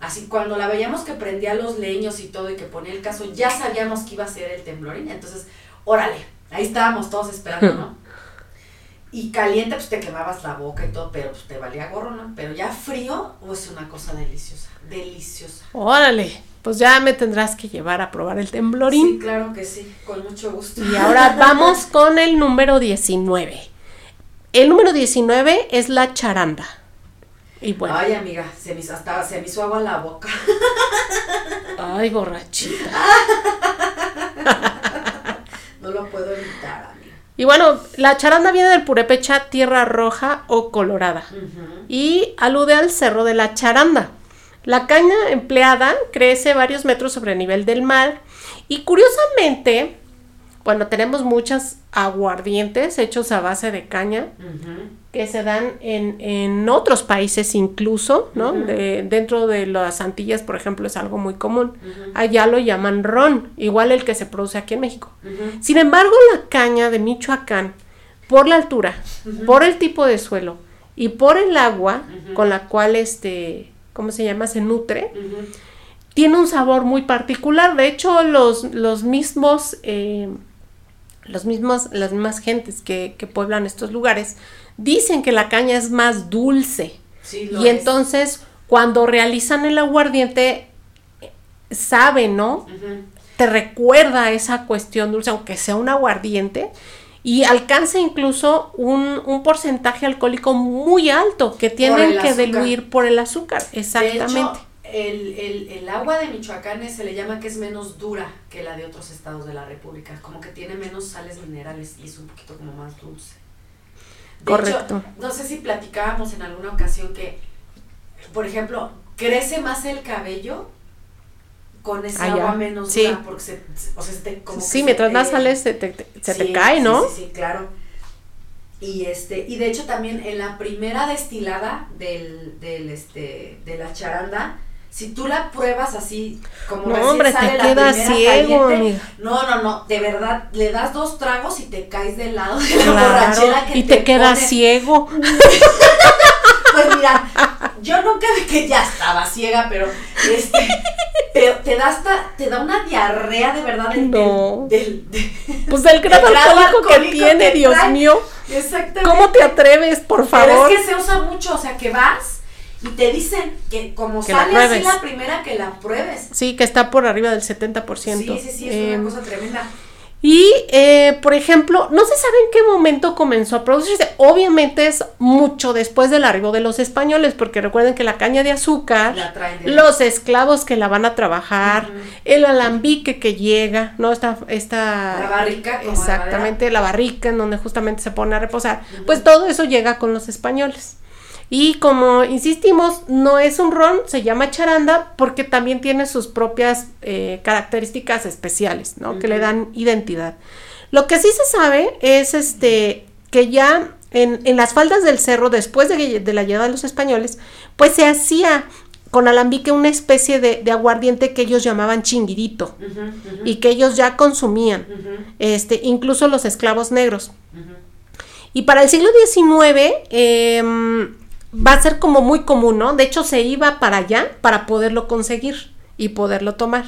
Así cuando la veíamos que prendía los leños y todo y que ponía el caso, ya sabíamos que iba a ser el temblorín, entonces, órale, ahí estábamos todos esperando, ¿no? Y caliente, pues te quemabas la boca y todo, pero pues te valía gorro, ¿no? Pero ya frío, pues una cosa deliciosa, deliciosa. Órale, pues ya me tendrás que llevar a probar el Sí, temblorín. claro que sí, con mucho gusto. Y ahora vamos con el número 19. El número 19 es la charanda. Y bueno, Ay, amiga, se me hizo, hasta se me hizo agua la boca. ay, borrachita. No lo puedo evitar, amiga. Y bueno, la charanda viene del purépecha tierra roja o colorada. Y alude al cerro de la charanda. La caña empleada crece varios metros sobre el nivel del mar y curiosamente, bueno, tenemos muchas aguardientes hechos a base de caña Ujú. Que se dan en, en otros países incluso, ¿no? De- dentro de las Antillas, por ejemplo, es algo muy común. Allá lo llaman ron, igual el que se produce aquí en México. Sin embargo, la caña de Michoacán, por la altura, por el tipo de suelo y por el agua con la cual este, ¿cómo se llama? Se nutre, tiene un sabor muy particular. De hecho, los, los mismos, eh, los mismos, las mismas gentes que, que pueblan estos lugares dicen que la caña es más dulce. Sí, lo Y es. entonces, cuando realizan el aguardiente, sabe, ¿no? Te recuerda esa cuestión dulce, aunque sea un aguardiente, y alcanza incluso un, un porcentaje alcohólico muy alto que tienen que azúcar. diluir por el azúcar. De Exactamente. hecho, el, el, el agua de Michoacán se le llama que es menos dura que la de otros estados de la República, como que tiene menos sales minerales y es un poquito como más dulce. De Correcto. hecho, no sé si platicábamos en alguna ocasión que, por ejemplo, crece más el cabello con ese Ah, agua menos Sí. dura, porque se, o sea, se te, como sí, mientras más sales se te, se te Sí, cae, sí, ¿no? Sí, sí, claro. Y este, y de hecho también en la primera destilada del, del este, de la charanda, si tú la pruebas así, como No, recién hombre, sale te la quedas primera ciego, caliente. No, no, no, de verdad, le das dos tragos y te caes del lado de la Claro, borrachera que y te, quedas pone. ciego. Pues mira, yo nunca vi que ya estaba ciega, pero este, pero te da hasta, te da una diarrea de verdad del, No. del, del- Pues del grado grado alcohólico que tiene, que Dios mío. exactamente. ¿Cómo te atreves, por favor? Pero es que se usa mucho, o sea, que vas y te dicen que como Que la sale así la primera, que la pruebes. Sí, que está por arriba del 70%. Sí, sí, sí, es Em, una cosa tremenda. Y, eh, por ejemplo, no se sabe en qué momento comenzó a producirse. Obviamente es mucho después del arribo de los españoles, porque recuerden que la caña de azúcar, de- los esclavos que la van a trabajar, el alambique que llega, ¿no? Esta, esta La barrica, exactamente, la barrica en donde justamente se pone a reposar. Pues todo eso llega con los españoles. Y como insistimos, no es un ron, se llama charanda porque también tiene sus propias eh, características especiales, ¿no? Que le dan identidad. Lo que sí se sabe es este que ya en, en las faldas del cerro, después de, la llegada de los españoles, pues se hacía con alambique una especie de, de aguardiente que ellos llamaban chinguirito y que ellos ya consumían, este, incluso los esclavos negros. Y para el siglo XIX va a ser como muy común, ¿no? De hecho, se iba para allá para poderlo conseguir y poderlo tomar.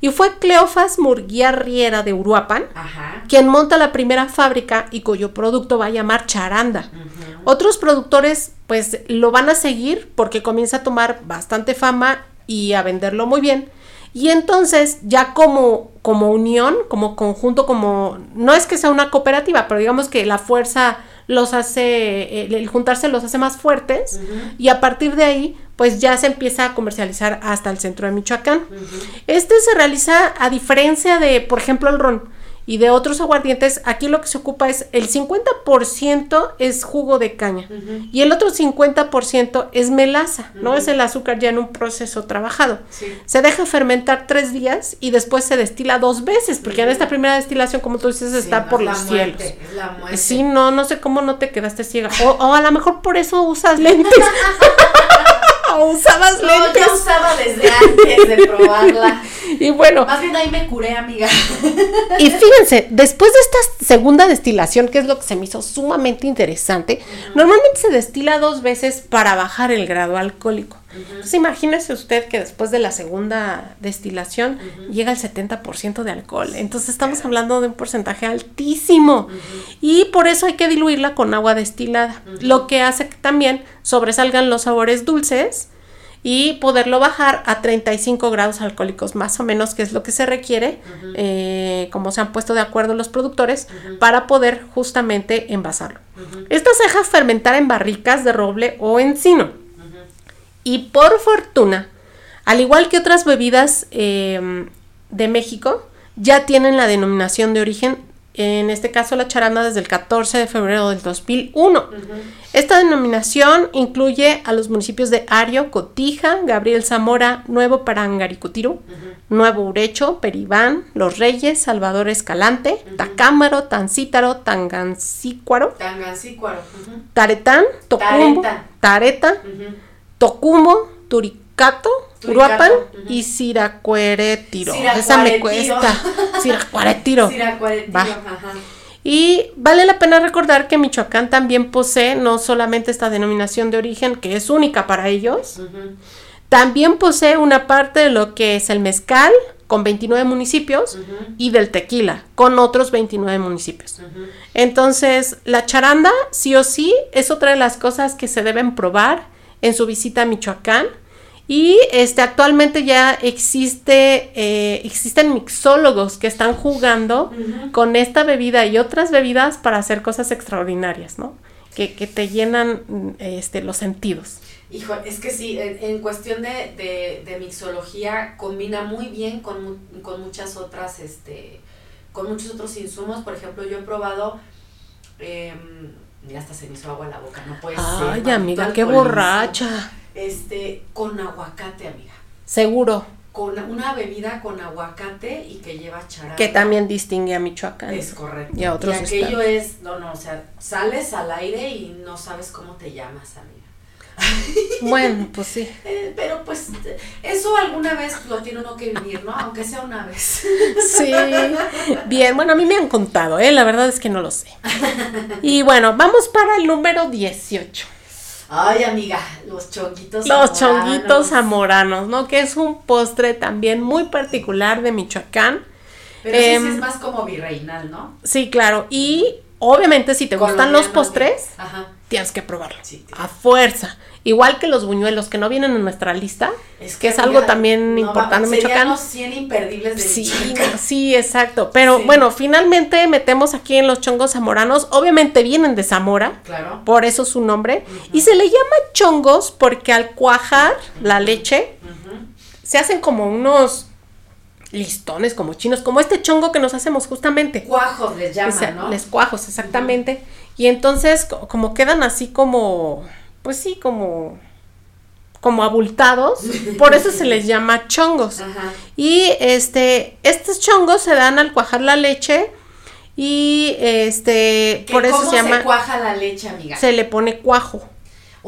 Y fue Cleofas Murguía Riera de Uruapan Ajá. quien monta la primera fábrica y cuyo producto va a llamar Charanda. Otros productores pues lo van a seguir porque comienza a tomar bastante fama y a venderlo muy bien. Y entonces ya como, como unión, como conjunto, como no es que sea una cooperativa, pero digamos que la fuerza los hace, el, el juntarse los hace más fuertes y a partir de ahí pues ya se empieza a comercializar hasta el centro de Michoacán. Este se realiza a diferencia de, por ejemplo, el ron. Y de otros aguardientes, aquí lo que se ocupa es el 50% es jugo de caña y el otro 50% es melaza, ¿no? Es el azúcar ya en un proceso trabajado. Se deja fermentar tres días y después se destila dos veces, porque en esta primera destilación, como tú dices, está por los cielos. Sí, no, no sé cómo no te quedaste ciega. O, o a lo mejor por eso usas lentes. o usabas No, lentes. yo usaba desde antes de probarla. Y bueno, Más bien ahí me curé, amiga. y fíjense, después de esta segunda destilación, que es lo que se me hizo sumamente interesante, normalmente se destila dos veces para bajar el grado alcohólico. Entonces imagínese usted que después de la segunda destilación llega el 70% de alcohol. Entonces estamos hablando de un porcentaje altísimo. Y por eso hay que diluirla con agua destilada, lo que hace que también sobresalgan los sabores dulces y poderlo bajar a 35 grados alcohólicos más o menos, que es lo que se requiere, eh, como se han puesto de acuerdo los productores, para poder justamente envasarlo. Esto se deja fermentar en barricas de roble o encino. Y por fortuna, al igual que otras bebidas eh, de México, ya tienen la denominación de origen, en este caso la charanda desde el 14 de febrero del 2001. Esta denominación incluye a los municipios de Ario, Cotija, Gabriel Zamora, Nuevo Parangaricutiru, Nuevo Urecho, Peribán, Los Reyes, Salvador Escalante, Tacámaro, Tancítaro, Tangancícuaro, Tangancícuaro. Taretán, Tocumbo, Tareta. Tareta. Tocumo, Turicato, Uruapan y Siracueretiro. Esa me Siracuaretiro. cuesta. Siracuaretiro. Siracuaretiro, ajá. Y vale la pena recordar que Michoacán también posee no solamente esta denominación de origen, que es única para ellos, también posee una parte de lo que es el mezcal, con 29 municipios, y del tequila, con otros 29 municipios. Entonces, la charanda, sí o sí, es otra de las cosas que se deben probar en su visita a Michoacán. Y este, actualmente ya existe, eh, existen mixólogos que están jugando con esta bebida y otras bebidas para hacer cosas extraordinarias, ¿no? Que, que te llenan este, los sentidos. Hijo, es que sí, en, en cuestión de, de, de mixología combina muy bien con, con muchas otras, este, con muchos otros insumos. Por ejemplo, yo he probado, em, mira, hasta se me hizo agua la boca, no puede ser. Ay, amiga, qué borracha. Este, con aguacate, amiga. Seguro Con una bebida con aguacate y que lleva charanda. que también distingue a Michoacán. Es correcto. Y a otros aquello estados. es, no, no, o sea, sales al aire y no sabes cómo te llamas, amiga. Bueno, pues sí. Eh, pero pues eh, eso alguna vez lo tiene uno que vivir, ¿no? Aunque sea una vez. Sí, bien, bueno, a mí me han contado, ¿eh? La verdad es que no lo sé. Y bueno, vamos para el número 18. Ay, amiga, los chonguitos. Los zamoranos. chonguitos zamoranos, ¿no? Que es un postre también muy particular de Michoacán. Pero ese sí Em, es más como virreinal, ¿no? Sí, claro. Y obviamente si te gustan los postres, Ajá. Tienes que probarlo. Sí, A fuerza. Igual que los buñuelos que no vienen en nuestra lista, que es algo también no, importante Michoacán. los 100 imperdibles de Sí, sí, exacto. Pero Sí. bueno, finalmente metemos aquí en los chongos zamoranos. Obviamente vienen de Zamora, Claro. por eso su nombre. Y se le llama chongos porque al cuajar la leche se hacen como unos listones, como chinos, como este chongo que nos hacemos justamente. Cuajos les llaman, O sea, ¿no? Les cuajos, exactamente. Y entonces, co- como quedan así como, pues sí, como, como abultados, por eso se les llama chongos. Ajá. Y este, estos chongos se dan al cuajar la leche y este, ¿Que por eso ¿Cómo se llama, cuaja la leche, amiga? se le pone cuajo.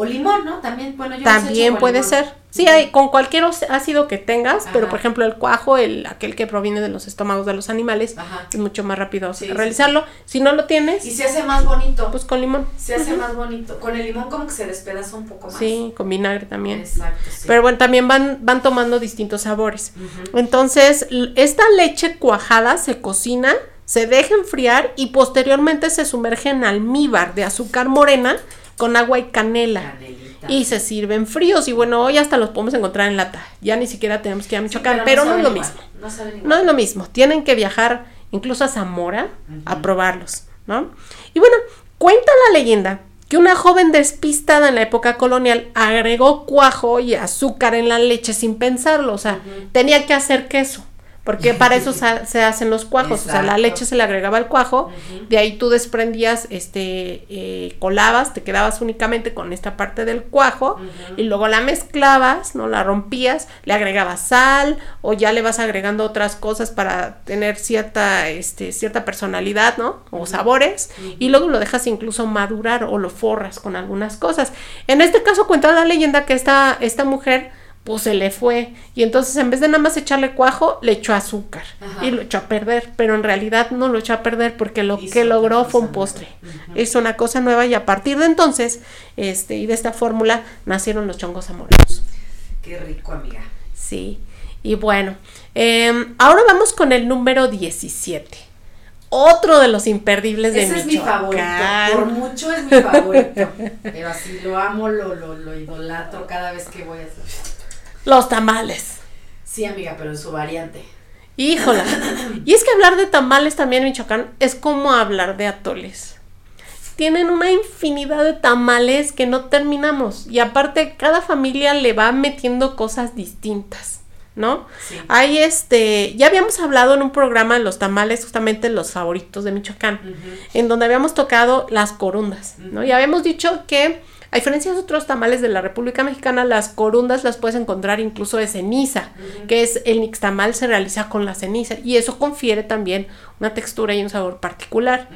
O limón, ¿no? También, bueno, yo he También puede limón. ser. Sí, hay con cualquier ácido que tengas, pero por ejemplo el cuajo, el aquel que proviene de los estómagos de los animales, Ajá. es mucho más rápido Sí, sí, realizarlo. Si no lo tienes, Y se hace más bonito. pues con limón. se hace más bonito. Con el limón como que se despedaza un poco más. Sí, con vinagre también. Exacto, sí. Pero bueno, también van, van tomando distintos sabores. Entonces, esta leche cuajada se cocina, se deja enfriar y posteriormente se sumerge en almíbar de azúcar morena con agua y canela. Canelita. Y se sirven fríos y bueno, hoy hasta los podemos encontrar en lata. Ya ni siquiera tenemos que ir a Sí, Michoacán, pero, no es lo igual, mismo. No saben igual. No es lo mismo. Tienen que viajar incluso a Zamora a probarlos, ¿no? Y bueno, cuenta la leyenda que una joven despistada en la época colonial agregó cuajo y azúcar en la leche sin pensarlo, o sea, tenía que hacer queso porque para eso se, hacen los cuajos, o sea, la leche se le agregaba al cuajo, de ahí tú desprendías, este, eh, colabas, te quedabas únicamente con esta parte del cuajo y luego la mezclabas, no la rompías, le agregabas sal o ya le vas agregando otras cosas para tener cierta, este, cierta personalidad, ¿no? O sabores y luego lo dejas incluso madurar o lo forras con algunas cosas. En este caso cuenta la leyenda que esta, esta mujer pues se le fue y entonces en vez de nada más echarle cuajo, le echó azúcar Ajá. y lo echó a perder, pero en realidad no lo echó a perder porque lo Hizo que logró fue un postre. Ujú. Es una cosa nueva y a partir de entonces, este, y de esta fórmula, nacieron los chongos zamoranos. Qué rico, amiga. Sí. Y bueno, em, ahora vamos con el número 17. Otro de los imperdibles de Ese es mi favorito. Michoacán. Por mucho es mi favorito. Pero así lo amo, lo, lo, lo idolatro cada vez que voy a hacer. Los tamales. Sí, amiga, pero en su variante. Híjola. y es que hablar de tamales también en Michoacán es como hablar de atoles. Tienen una infinidad de tamales que no terminamos. Y aparte, cada familia le va metiendo cosas distintas, ¿no? Sí. Hay este, ya habíamos hablado en un programa de los tamales, justamente los favoritos de Michoacán, en donde habíamos tocado las corundas, ¿no? Y habíamos dicho que, a diferencia de otros tamales de la República Mexicana, las corundas las puedes encontrar incluso de ceniza, que es el nixtamal se realiza con la ceniza, y eso confiere también una textura y un sabor particular.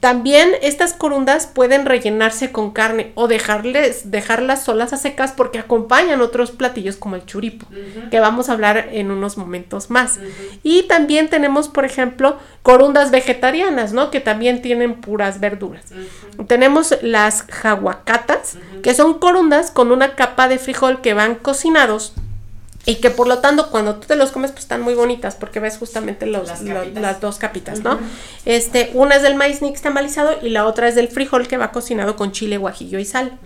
También estas corundas pueden rellenarse con carne o dejarles, dejarlas solas a secas porque acompañan otros platillos como el churipo, que vamos a hablar en unos momentos más. Y también tenemos, por ejemplo, corundas vegetarianas, ¿no? Que también tienen puras verduras. Tenemos las que son corundas con una capa de frijol que van cocinados y que por lo tanto cuando tú te los comes pues están muy bonitas porque ves justamente los, Las lo- las dos capitas, ¿no? Este, una es del maíz nixtamalizado y la otra es del frijol que va cocinado con chile, guajillo y sal.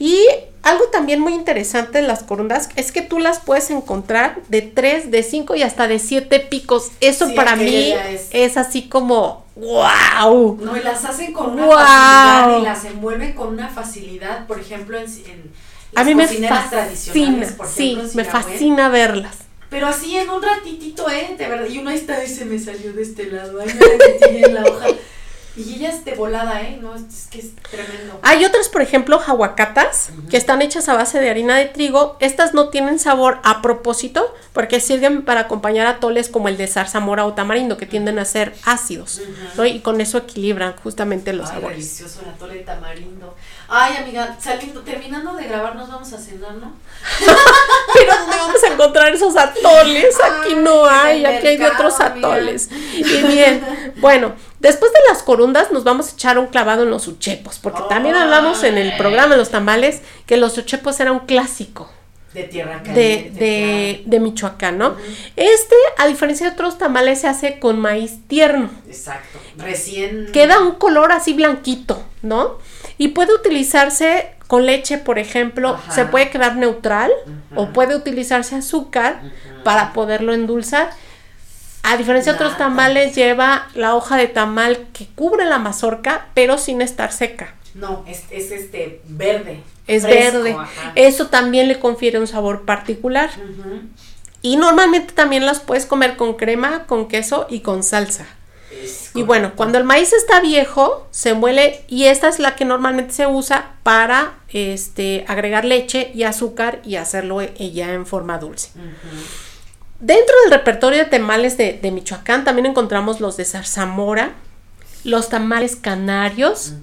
Y algo también muy interesante en las corundas es que tú las puedes encontrar de 3, de 5 y hasta de 7 picos. Eso Sí, para mí es- es así como wow. No, y las hacen con una facilidad y las envuelven con una facilidad, por ejemplo, en, en A las mí me fascina, tradicionales, por sí, ejemplo, me fascina verlas. Pero así en un ratitito, ¿eh? De verdad. Y uno ahí está y se me salió de este lado. Ahí me metí en la hoja. Y ella es de volada, ¿eh? No, es que es tremendo. Hay otras, por ejemplo, jahuacatas, que están hechas a base de harina de trigo. Estas no tienen sabor a propósito, porque sirven para acompañar atoles como el de zarzamora o tamarindo, que tienden a ser ácidos. ¿no? Y con eso equilibran justamente los Ay, sabores. delicioso el atole de tamarindo. Ay, amiga, saliendo, terminando de grabar, nos vamos a cenar, ¿no? Pero ¿dónde vamos a encontrar esos atoles? Aquí no Ay, hay, aquí hay de otros amiga. atoles. Y bien, bueno, después de las corundas nos vamos a echar un clavado en los uchepos, porque también hablamos en el programa de los tamales que los uchepos era un clásico. De tierra de, caliente. de, de Michoacán, ¿no? Este, a diferencia de otros tamales, se hace con maíz tierno. Exacto. Recién. Queda un color así blanquito, ¿no? Y puede utilizarse con leche, por ejemplo, Ajá. se puede quedar neutral o puede utilizarse azúcar para poderlo endulzar. A diferencia de otros tamales, lleva la hoja de tamal que cubre la mazorca, pero sin estar seca. No, es, es este verde. Es fresco, verde. ajá. Eso también le confiere un sabor particular. Y normalmente también las puedes comer con crema, con queso y con salsa. Y bueno, cuando el maíz está viejo, se muele y esta es la que normalmente se usa para este, agregar leche y azúcar y hacerlo e- ya en forma dulce. Dentro del repertorio de tamales de, de Michoacán también encontramos los de zarzamora, los tamales canarios,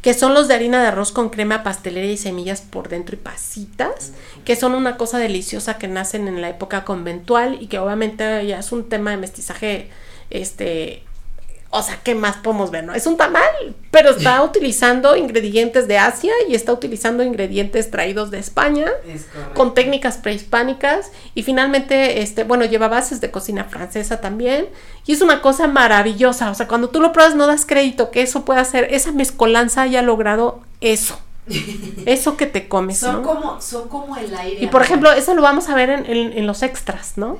que son los de harina de arroz con crema pastelera y semillas por dentro y pasitas, que son una cosa deliciosa que nacen en la época conventual y que obviamente ya es un tema de mestizaje, este, o sea, ¿qué más podemos ver? No? Es un tamal, pero está utilizando ingredientes de Asia y está utilizando ingredientes traídos de España Es con técnicas prehispánicas y finalmente, este, bueno, lleva bases de cocina francesa también y es una cosa maravillosa, o sea, cuando tú lo pruebas no das crédito que eso pueda hacer, esa mezcolanza haya logrado eso, eso que te comes, Son ¿no? como, son como el aire. Y por ejemplo, eso lo vamos a ver en, en- en los extras, ¿no?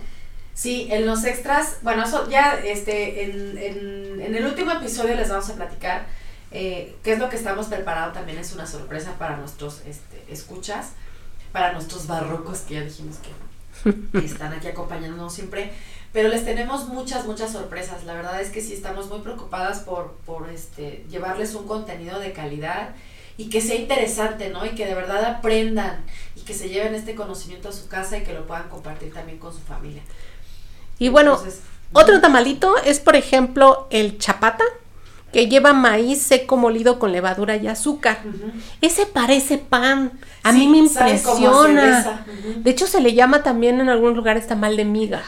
Sí, en los extras, bueno, eso ya este, en, en, en el último episodio les vamos a platicar eh, qué es lo que estamos preparando. También es una sorpresa para nuestros este, escuchas, para nuestros barrocos que ya dijimos que, que están aquí acompañándonos siempre. pero les tenemos muchas, muchas sorpresas. La verdad es que sí estamos muy preocupadas por, por este, llevarles un contenido de calidad y que sea interesante, ¿no? Y que de verdad aprendan y que se lleven este conocimiento a su casa y que lo puedan compartir también con su familia. Y bueno, otro tamalito es, por ejemplo, el chapata, que lleva maíz seco molido con levadura y azúcar. Ese parece pan. A mí me impresiona. De hecho, se le llama también en algunos lugares tamal de miga.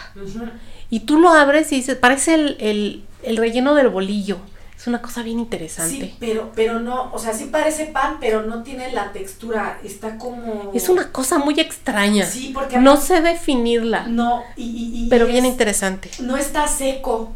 Y tú lo abres y dices, parece el, el relleno del bolillo. Es una cosa bien interesante. Sí, pero, pero no, o sea, sí parece pan, pero no tiene la textura, está como... Es una cosa muy extraña. Sí, porque... No sé definirla. No, y... pero bien interesante. No está seco.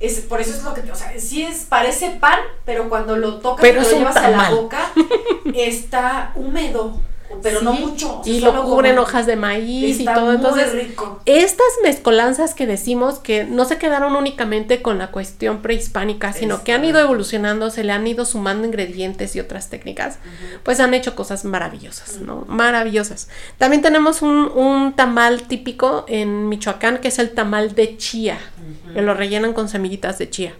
es, por eso es lo que, o sea, sí es, parece pan, pero cuando lo tocas y lo llevas a la boca, está húmedo pero no mucho. y lo cubren hojas de maíz y todo. Entonces, estas mezcolanzas que decimos que no se quedaron únicamente con la cuestión prehispánica, sino que han ido evolucionando, se le han ido sumando ingredientes y otras técnicas, pues han hecho cosas maravillosas, ¿no? Maravillosas. También tenemos un, un, tamal típico en Michoacán que es el tamal de chía, que lo rellenan con semillitas de chía.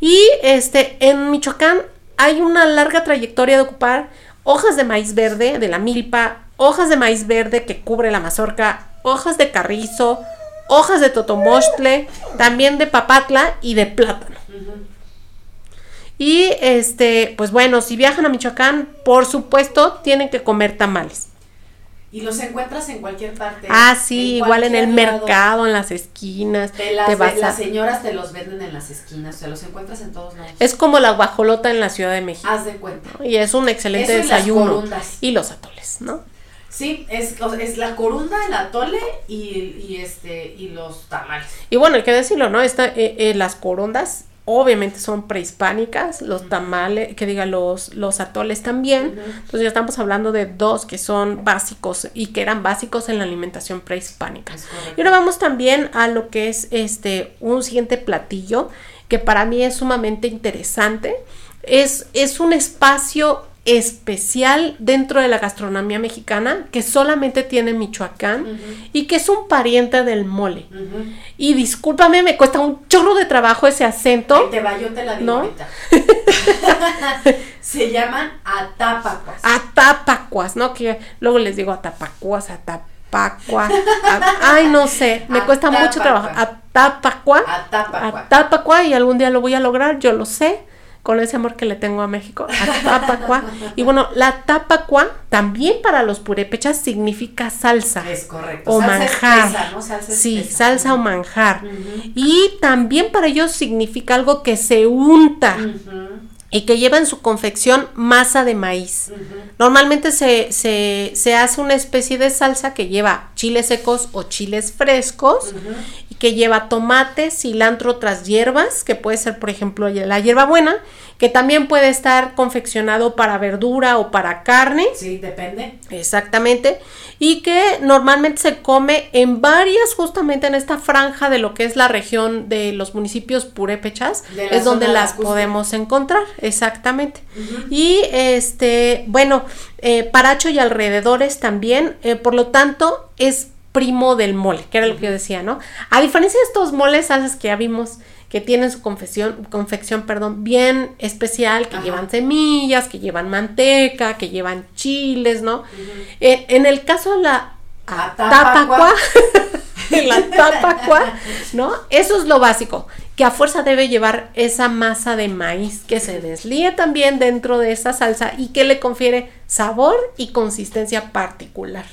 Y este, en Michoacán hay una larga trayectoria de ocupar hojas de maíz verde de la milpa, hojas de maíz verde que cubre la mazorca, hojas de carrizo, hojas de totomostle, también de papatla y de plátano. Y este, pues bueno, si viajan a Michoacán, por supuesto, tienen que comer tamales. Y los encuentras en cualquier parte. Ah, sí, igual en el mercado, en las esquinas. las, señoras te los venden en las esquinas, o sea, los encuentras en todos lados. Es como la guajolota en la Ciudad de México. Haz de cuenta. Y es un excelente desayuno. Y, los atoles, ¿no? Sí, es, es la corunda, el atole y, este y los tamales. Y bueno, hay que decirlo, ¿no? Está, eh, eh, las corundas obviamente son prehispánicas, los tamales, que diga los, los atoles también. Entonces ya estamos hablando de dos que son básicos y que eran básicos en la alimentación prehispánica. Y ahora vamos también a lo que es este un siguiente platillo que para mí es sumamente interesante. Es, es un espacio especial dentro de la gastronomía mexicana que solamente tiene Michoacán y que es un pariente del mole. Y discúlpame, me cuesta un chorro de trabajo ese acento. te va, yo te la digo ¿no? Se llaman atapacuas. Atapacuas, ¿no? Que luego les digo atapacuas, atapacuas. ay, no sé, me cuesta mucho trabajo. Atapacua. Atapacua. Atapacua y algún día lo voy a lograr, yo lo sé con ese amor que le tengo a México, a y bueno, la tapacua también para los purépechas significa salsa. Es correcto. O manjar. sí, salsa o manjar. Y también para ellos significa algo que se unta. Y que lleva en su confección masa de maíz. Normalmente se, se, hace una especie de salsa que lleva chiles secos o chiles frescos que lleva tomate, cilantro, otras hierbas, que puede ser, por ejemplo, la hierbabuena, que también puede estar confeccionado para verdura o para carne. Sí, depende. Exactamente. Y que normalmente se come en varias, justamente en esta franja de lo que es la región de los municipios purépechas, es donde las podemos encontrar. Exactamente. Y este, bueno, eh, Paracho y alrededores también, eh, por lo tanto, es primo del mole, que era lo que yo decía, ¿no? A diferencia de estos moles salsas que ya vimos que tienen su confección, confección perdón, bien especial, que llevan semillas, que llevan manteca, que llevan chiles, ¿no? Eh, en el caso de la tapacua, la tapacua, ¿no? Eso es lo básico, que a fuerza debe llevar esa masa de maíz que se deslíe también dentro de esa salsa y que le confiere sabor y consistencia particular.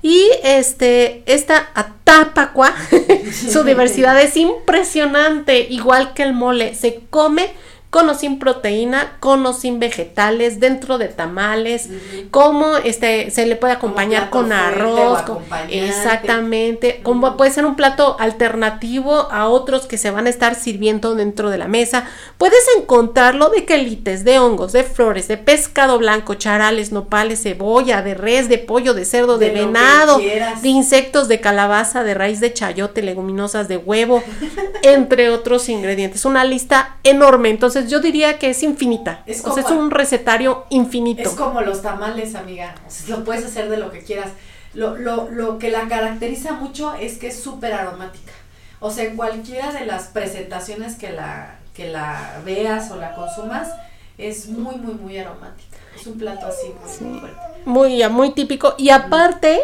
Y este, esta atapacua, su diversidad es impresionante, igual que el mole. Se come con o sin proteína, con o sin vegetales, dentro de tamales, como este se le puede acompañar con arroz, exactamente, como puede ser un plato alternativo a otros que se van a estar sirviendo dentro de la mesa. Puedes encontrarlo de quelites, de hongos, de flores, de pescado blanco, charales, nopales, cebolla, de res, de pollo, de cerdo, de, venado, de insectos, de calabaza, de raíz de chayote, leguminosas, de huevo, entre otros ingredientes. Una lista enorme. Entonces yo diría que es infinita. Es o sea, es un recetario infinito. Es como los tamales, amiga. lo puedes hacer de lo que quieras. Lo, lo, lo que la caracteriza mucho es que es súper aromática. O sea, en cualquiera de las presentaciones que la, que la veas o la consumas, es muy, muy, muy aromática. Es un plato así muy, muy fuerte. Muy, muy típico. Y aparte,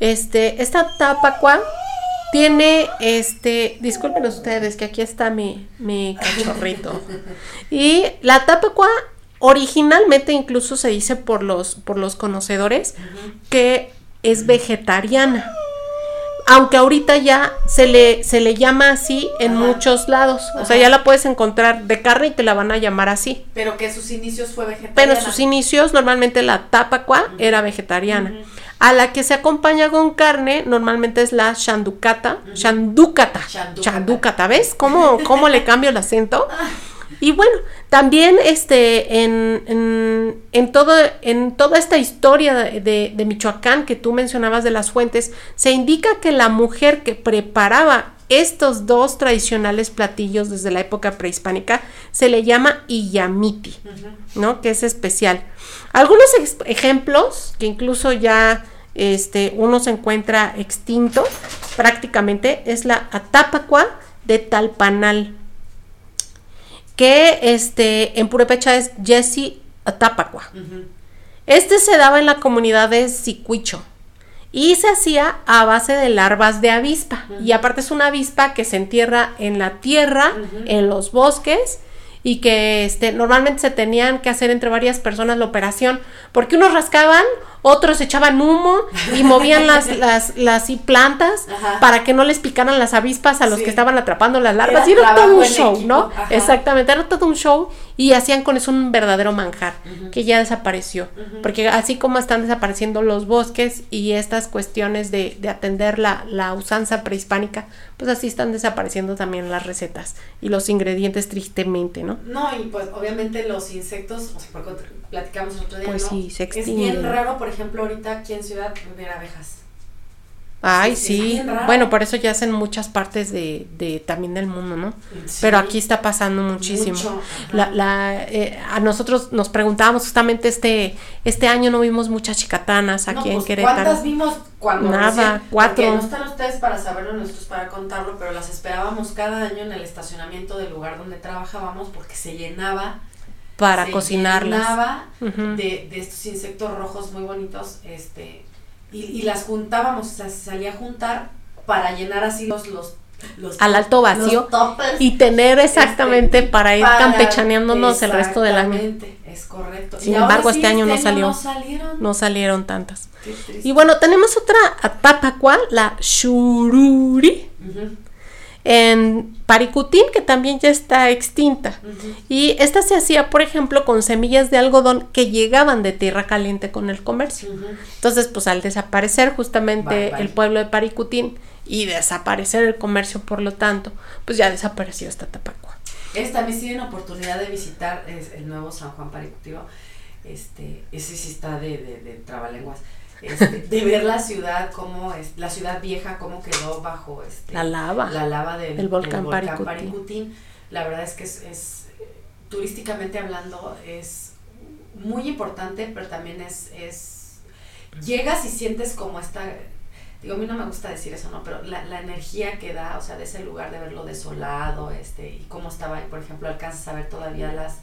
este, esta tapacua tiene, este, disculpen ustedes que aquí está mi, mi cachorrito. Y la tapacua originalmente incluso se dice por los, por los conocedores que es vegetariana. Aunque ahorita ya se le, se le llama así en Ajá. muchos lados. O sea, ya la puedes encontrar de carne y te la van a llamar así. Pero que sus inicios fue vegetariana. Pero sus inicios, normalmente la tapacua era vegetariana. A la que se acompaña con carne, normalmente es la shanducata. Shandúcata. Shandúcata. ¿Ves cómo, cómo le cambio el acento? Y bueno, también este, en, en, en, todo, en toda esta historia de, de- Michoacán que tú mencionabas de las fuentes, se indica que la mujer que preparaba estos dos tradicionales platillos desde la época prehispánica se le llama Iyamiti, ¿no? Que es especial. Algunos ejemplos que incluso ya este, uno se encuentra extinto prácticamente es la Atapacua de Talpanal que este, en Purepecha es Jesse Atapacua. Este se daba en la comunidad de Sicuicho y se hacía a base de larvas de avispa. Y aparte es una avispa que se entierra en la tierra, en los bosques y que este, normalmente se tenían que hacer entre varias personas la operación porque unos rascaban, otros echaban humo y movían las, las, las y plantas Ajá. para que no les picaran las avispas a los Sí. que estaban atrapando las larvas. Era y era todo un show, equipo, ¿no? ajá. Exactamente, era todo un show y hacían con eso un verdadero manjar que ya desapareció. Porque así como están desapareciendo los bosques y estas cuestiones de, de atender la, la usanza prehispánica, pues así están desapareciendo también las recetas y los ingredientes tristemente, ¿no? No, y pues obviamente los insectos, o sea, porque platicamos el otro día, Pues ¿no? sí, se Es bien extinguen. raro, por ejemplo, ahorita aquí en Ciudad ver abejas. Ay, Sí. Bueno, por eso ya hacen muchas partes de, de también del mundo, ¿no? Sí. Pero aquí está pasando muchísimo. Mucho. La, la, eh, a nosotros nos preguntábamos justamente este, este año no vimos muchas chicatanas No, aquí en pues, Querétaro. ¿Cuántas vimos cuando Nada, recién- cuatro. no están ustedes para saberlo, nosotros para contarlo, pero las esperábamos cada año en el estacionamiento del lugar donde trabajábamos porque se llenaba. para se cocinarlas. llenaba de, de estos insectos rojos muy bonitos, este, y, y las juntábamos, o sea, se salía a juntar para llenar así los, los, los Al alto vacío. toppers Y tener exactamente Este, para ir para- campechaneándonos el resto del año. Exactamente, Es correcto. Sin Y embargo, sí, este año no salió. No salieron. No salieron tantas. Y bueno, tenemos otra atapacua, la shururi, Ujú, en Paricutín, que también ya está extinta. Y esta se hacía, por ejemplo, con semillas de algodón que llegaban de tierra caliente con el comercio. Entonces, pues al desaparecer justamente Bye, bye. el pueblo de Paricutín y desaparecer el comercio, por lo tanto, pues ya desapareció esta tapacua. Es, también tienen oportunidad de visitar es, el nuevo San Juan Paricutivo, este, ese sí está de, de, de trabalenguas, este, de ver la ciudad, cómo es, la ciudad vieja, cómo quedó bajo este, La lava. la lava del, del volcán del Paricutín. Paricutín. La verdad es que es, es, turísticamente hablando, es muy importante, pero también es, es, llegas y sientes como esta, digo, a mí no me gusta decir eso, ¿no? Pero la, la energía que da, o sea, de ese lugar de verlo desolado, este, y cómo estaba por ejemplo, alcanzas a ver todavía las,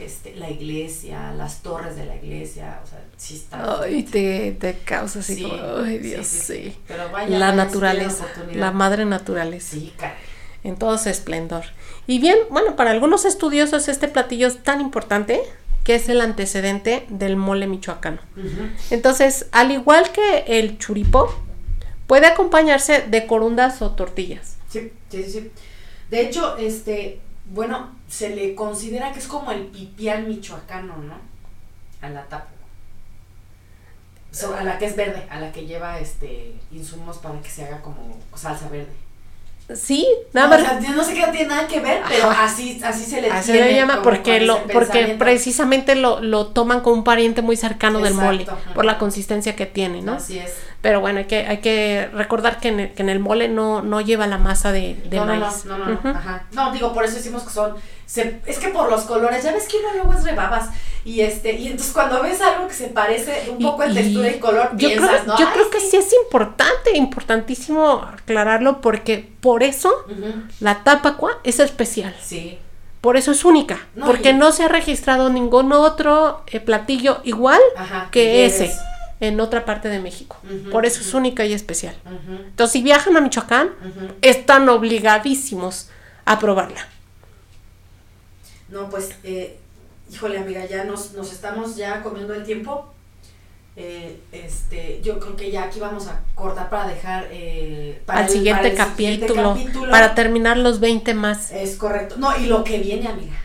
este, la iglesia, las torres de la iglesia, o sea, sí está. Ay, te, te causa así Sí, como, ay Dios, sí, sí. sí. Pero vaya, La naturaleza, la madre naturaleza, Sí, caray. en todo su esplendor. Y bien, bueno, para algunos estudiosos este platillo es tan importante que es el antecedente del mole michoacano. Entonces, al igual que el churipo, puede acompañarse de corundas o tortillas. Sí, sí, sí. De hecho, este, bueno, se le considera que es como el pipián michoacano, ¿no? A la tapa. So, a la que es verde, a la que lleva este insumos para que se haga como salsa verde. Sí, nada no, más. o sea, no sé no tiene nada que ver, pero Ajá. así, así se le Así tiene le llama porque lo porque precisamente lo, lo toman como un pariente muy cercano del mole por la consistencia que tiene, ¿no? Así es. Pero bueno, hay que hay que recordar que en el, que en el mole no no lleva la masa de, de no, no, maíz. no, no, no, Ujú. ajá. No, digo, por eso decimos que son, se, es que por los colores, ya ves que uno luego es rebabas, Y este, y entonces cuando ves algo que se parece un poco en textura y color, yo piensas, creo, ¿no? Yo Ay, creo que sí es importante, importantísimo aclararlo porque por eso Ujú, la tapacua es especial. Sí. Por eso es única. No, porque y- no se ha registrado ningún otro eh, platillo igual Ajá. que ese en otra parte de México. Por eso es única y especial. Entonces, si viajan a Michoacán, están obligadísimos a probarla. No, pues, eh, híjole, amiga, ya nos, nos estamos ya comiendo el tiempo. Eh, este, yo creo que ya aquí vamos a cortar para dejar eh, para al el- siguiente, para el siguiente capítulo, capítulo. para terminar los 20 más. Es correcto. No, y lo que viene, amiga.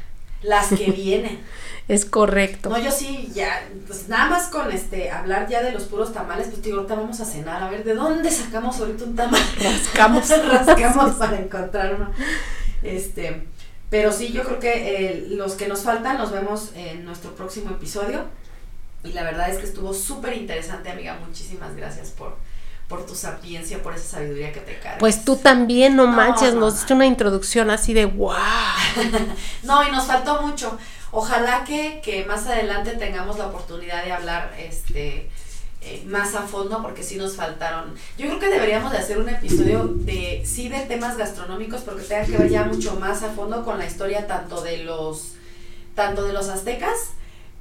Las que vienen. Es correcto. No, yo sí, ya, pues nada más con este, hablar ya de los puros tamales, pues digo, ahorita vamos a cenar, a ver, ¿de dónde sacamos ahorita un tamal? Rascamos. Rascamos para encontrar uno. Este, pero sí, yo creo que eh, los que nos faltan los vemos en nuestro próximo episodio. Y la verdad es que estuvo súper interesante, amiga. Muchísimas gracias por, por tu sapiencia, por esa sabiduría que te cargas. Pues tú también, no No, manches, no, nos no. diste una introducción así de wow. No, y nos faltó mucho. Ojalá que, que más adelante tengamos la oportunidad de hablar este eh, más a fondo, porque sí nos faltaron. Yo creo que deberíamos de hacer un episodio de, sí, de temas gastronómicos, porque tenga que ver ya mucho más a fondo con la historia tanto de los, tanto de los aztecas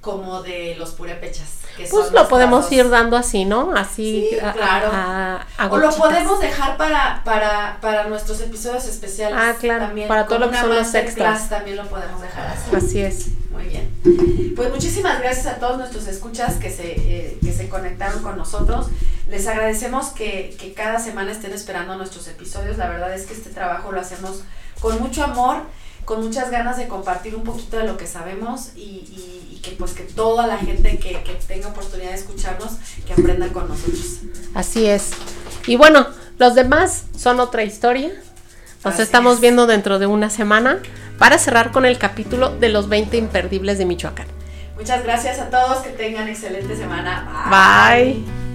como de los purépechas. Que Pues son lo podemos ir dando así, ¿no? Así. Sí, a- claro. a- a O lo podemos dejar para, para, para nuestros episodios especiales. Ah, claro, también, para todo lo que son los extras. También lo podemos dejar así. Así es. Muy bien. Pues muchísimas gracias a todos nuestros escuchas que se, eh, que se conectaron con nosotros. Les agradecemos que, que cada semana estén esperando nuestros episodios. La verdad es que este trabajo lo hacemos con mucho amor, con muchas ganas de compartir un poquito de lo que sabemos y, y- y que pues que toda la gente que, que tenga oportunidad de escucharnos, que aprenda con nosotros. Así es. Y bueno, los demás son otra historia. Nos Así estamos es. viendo dentro de una semana para cerrar con el capítulo de los 20 imperdibles de Michoacán. Muchas gracias a todos, que tengan excelente semana. Bye.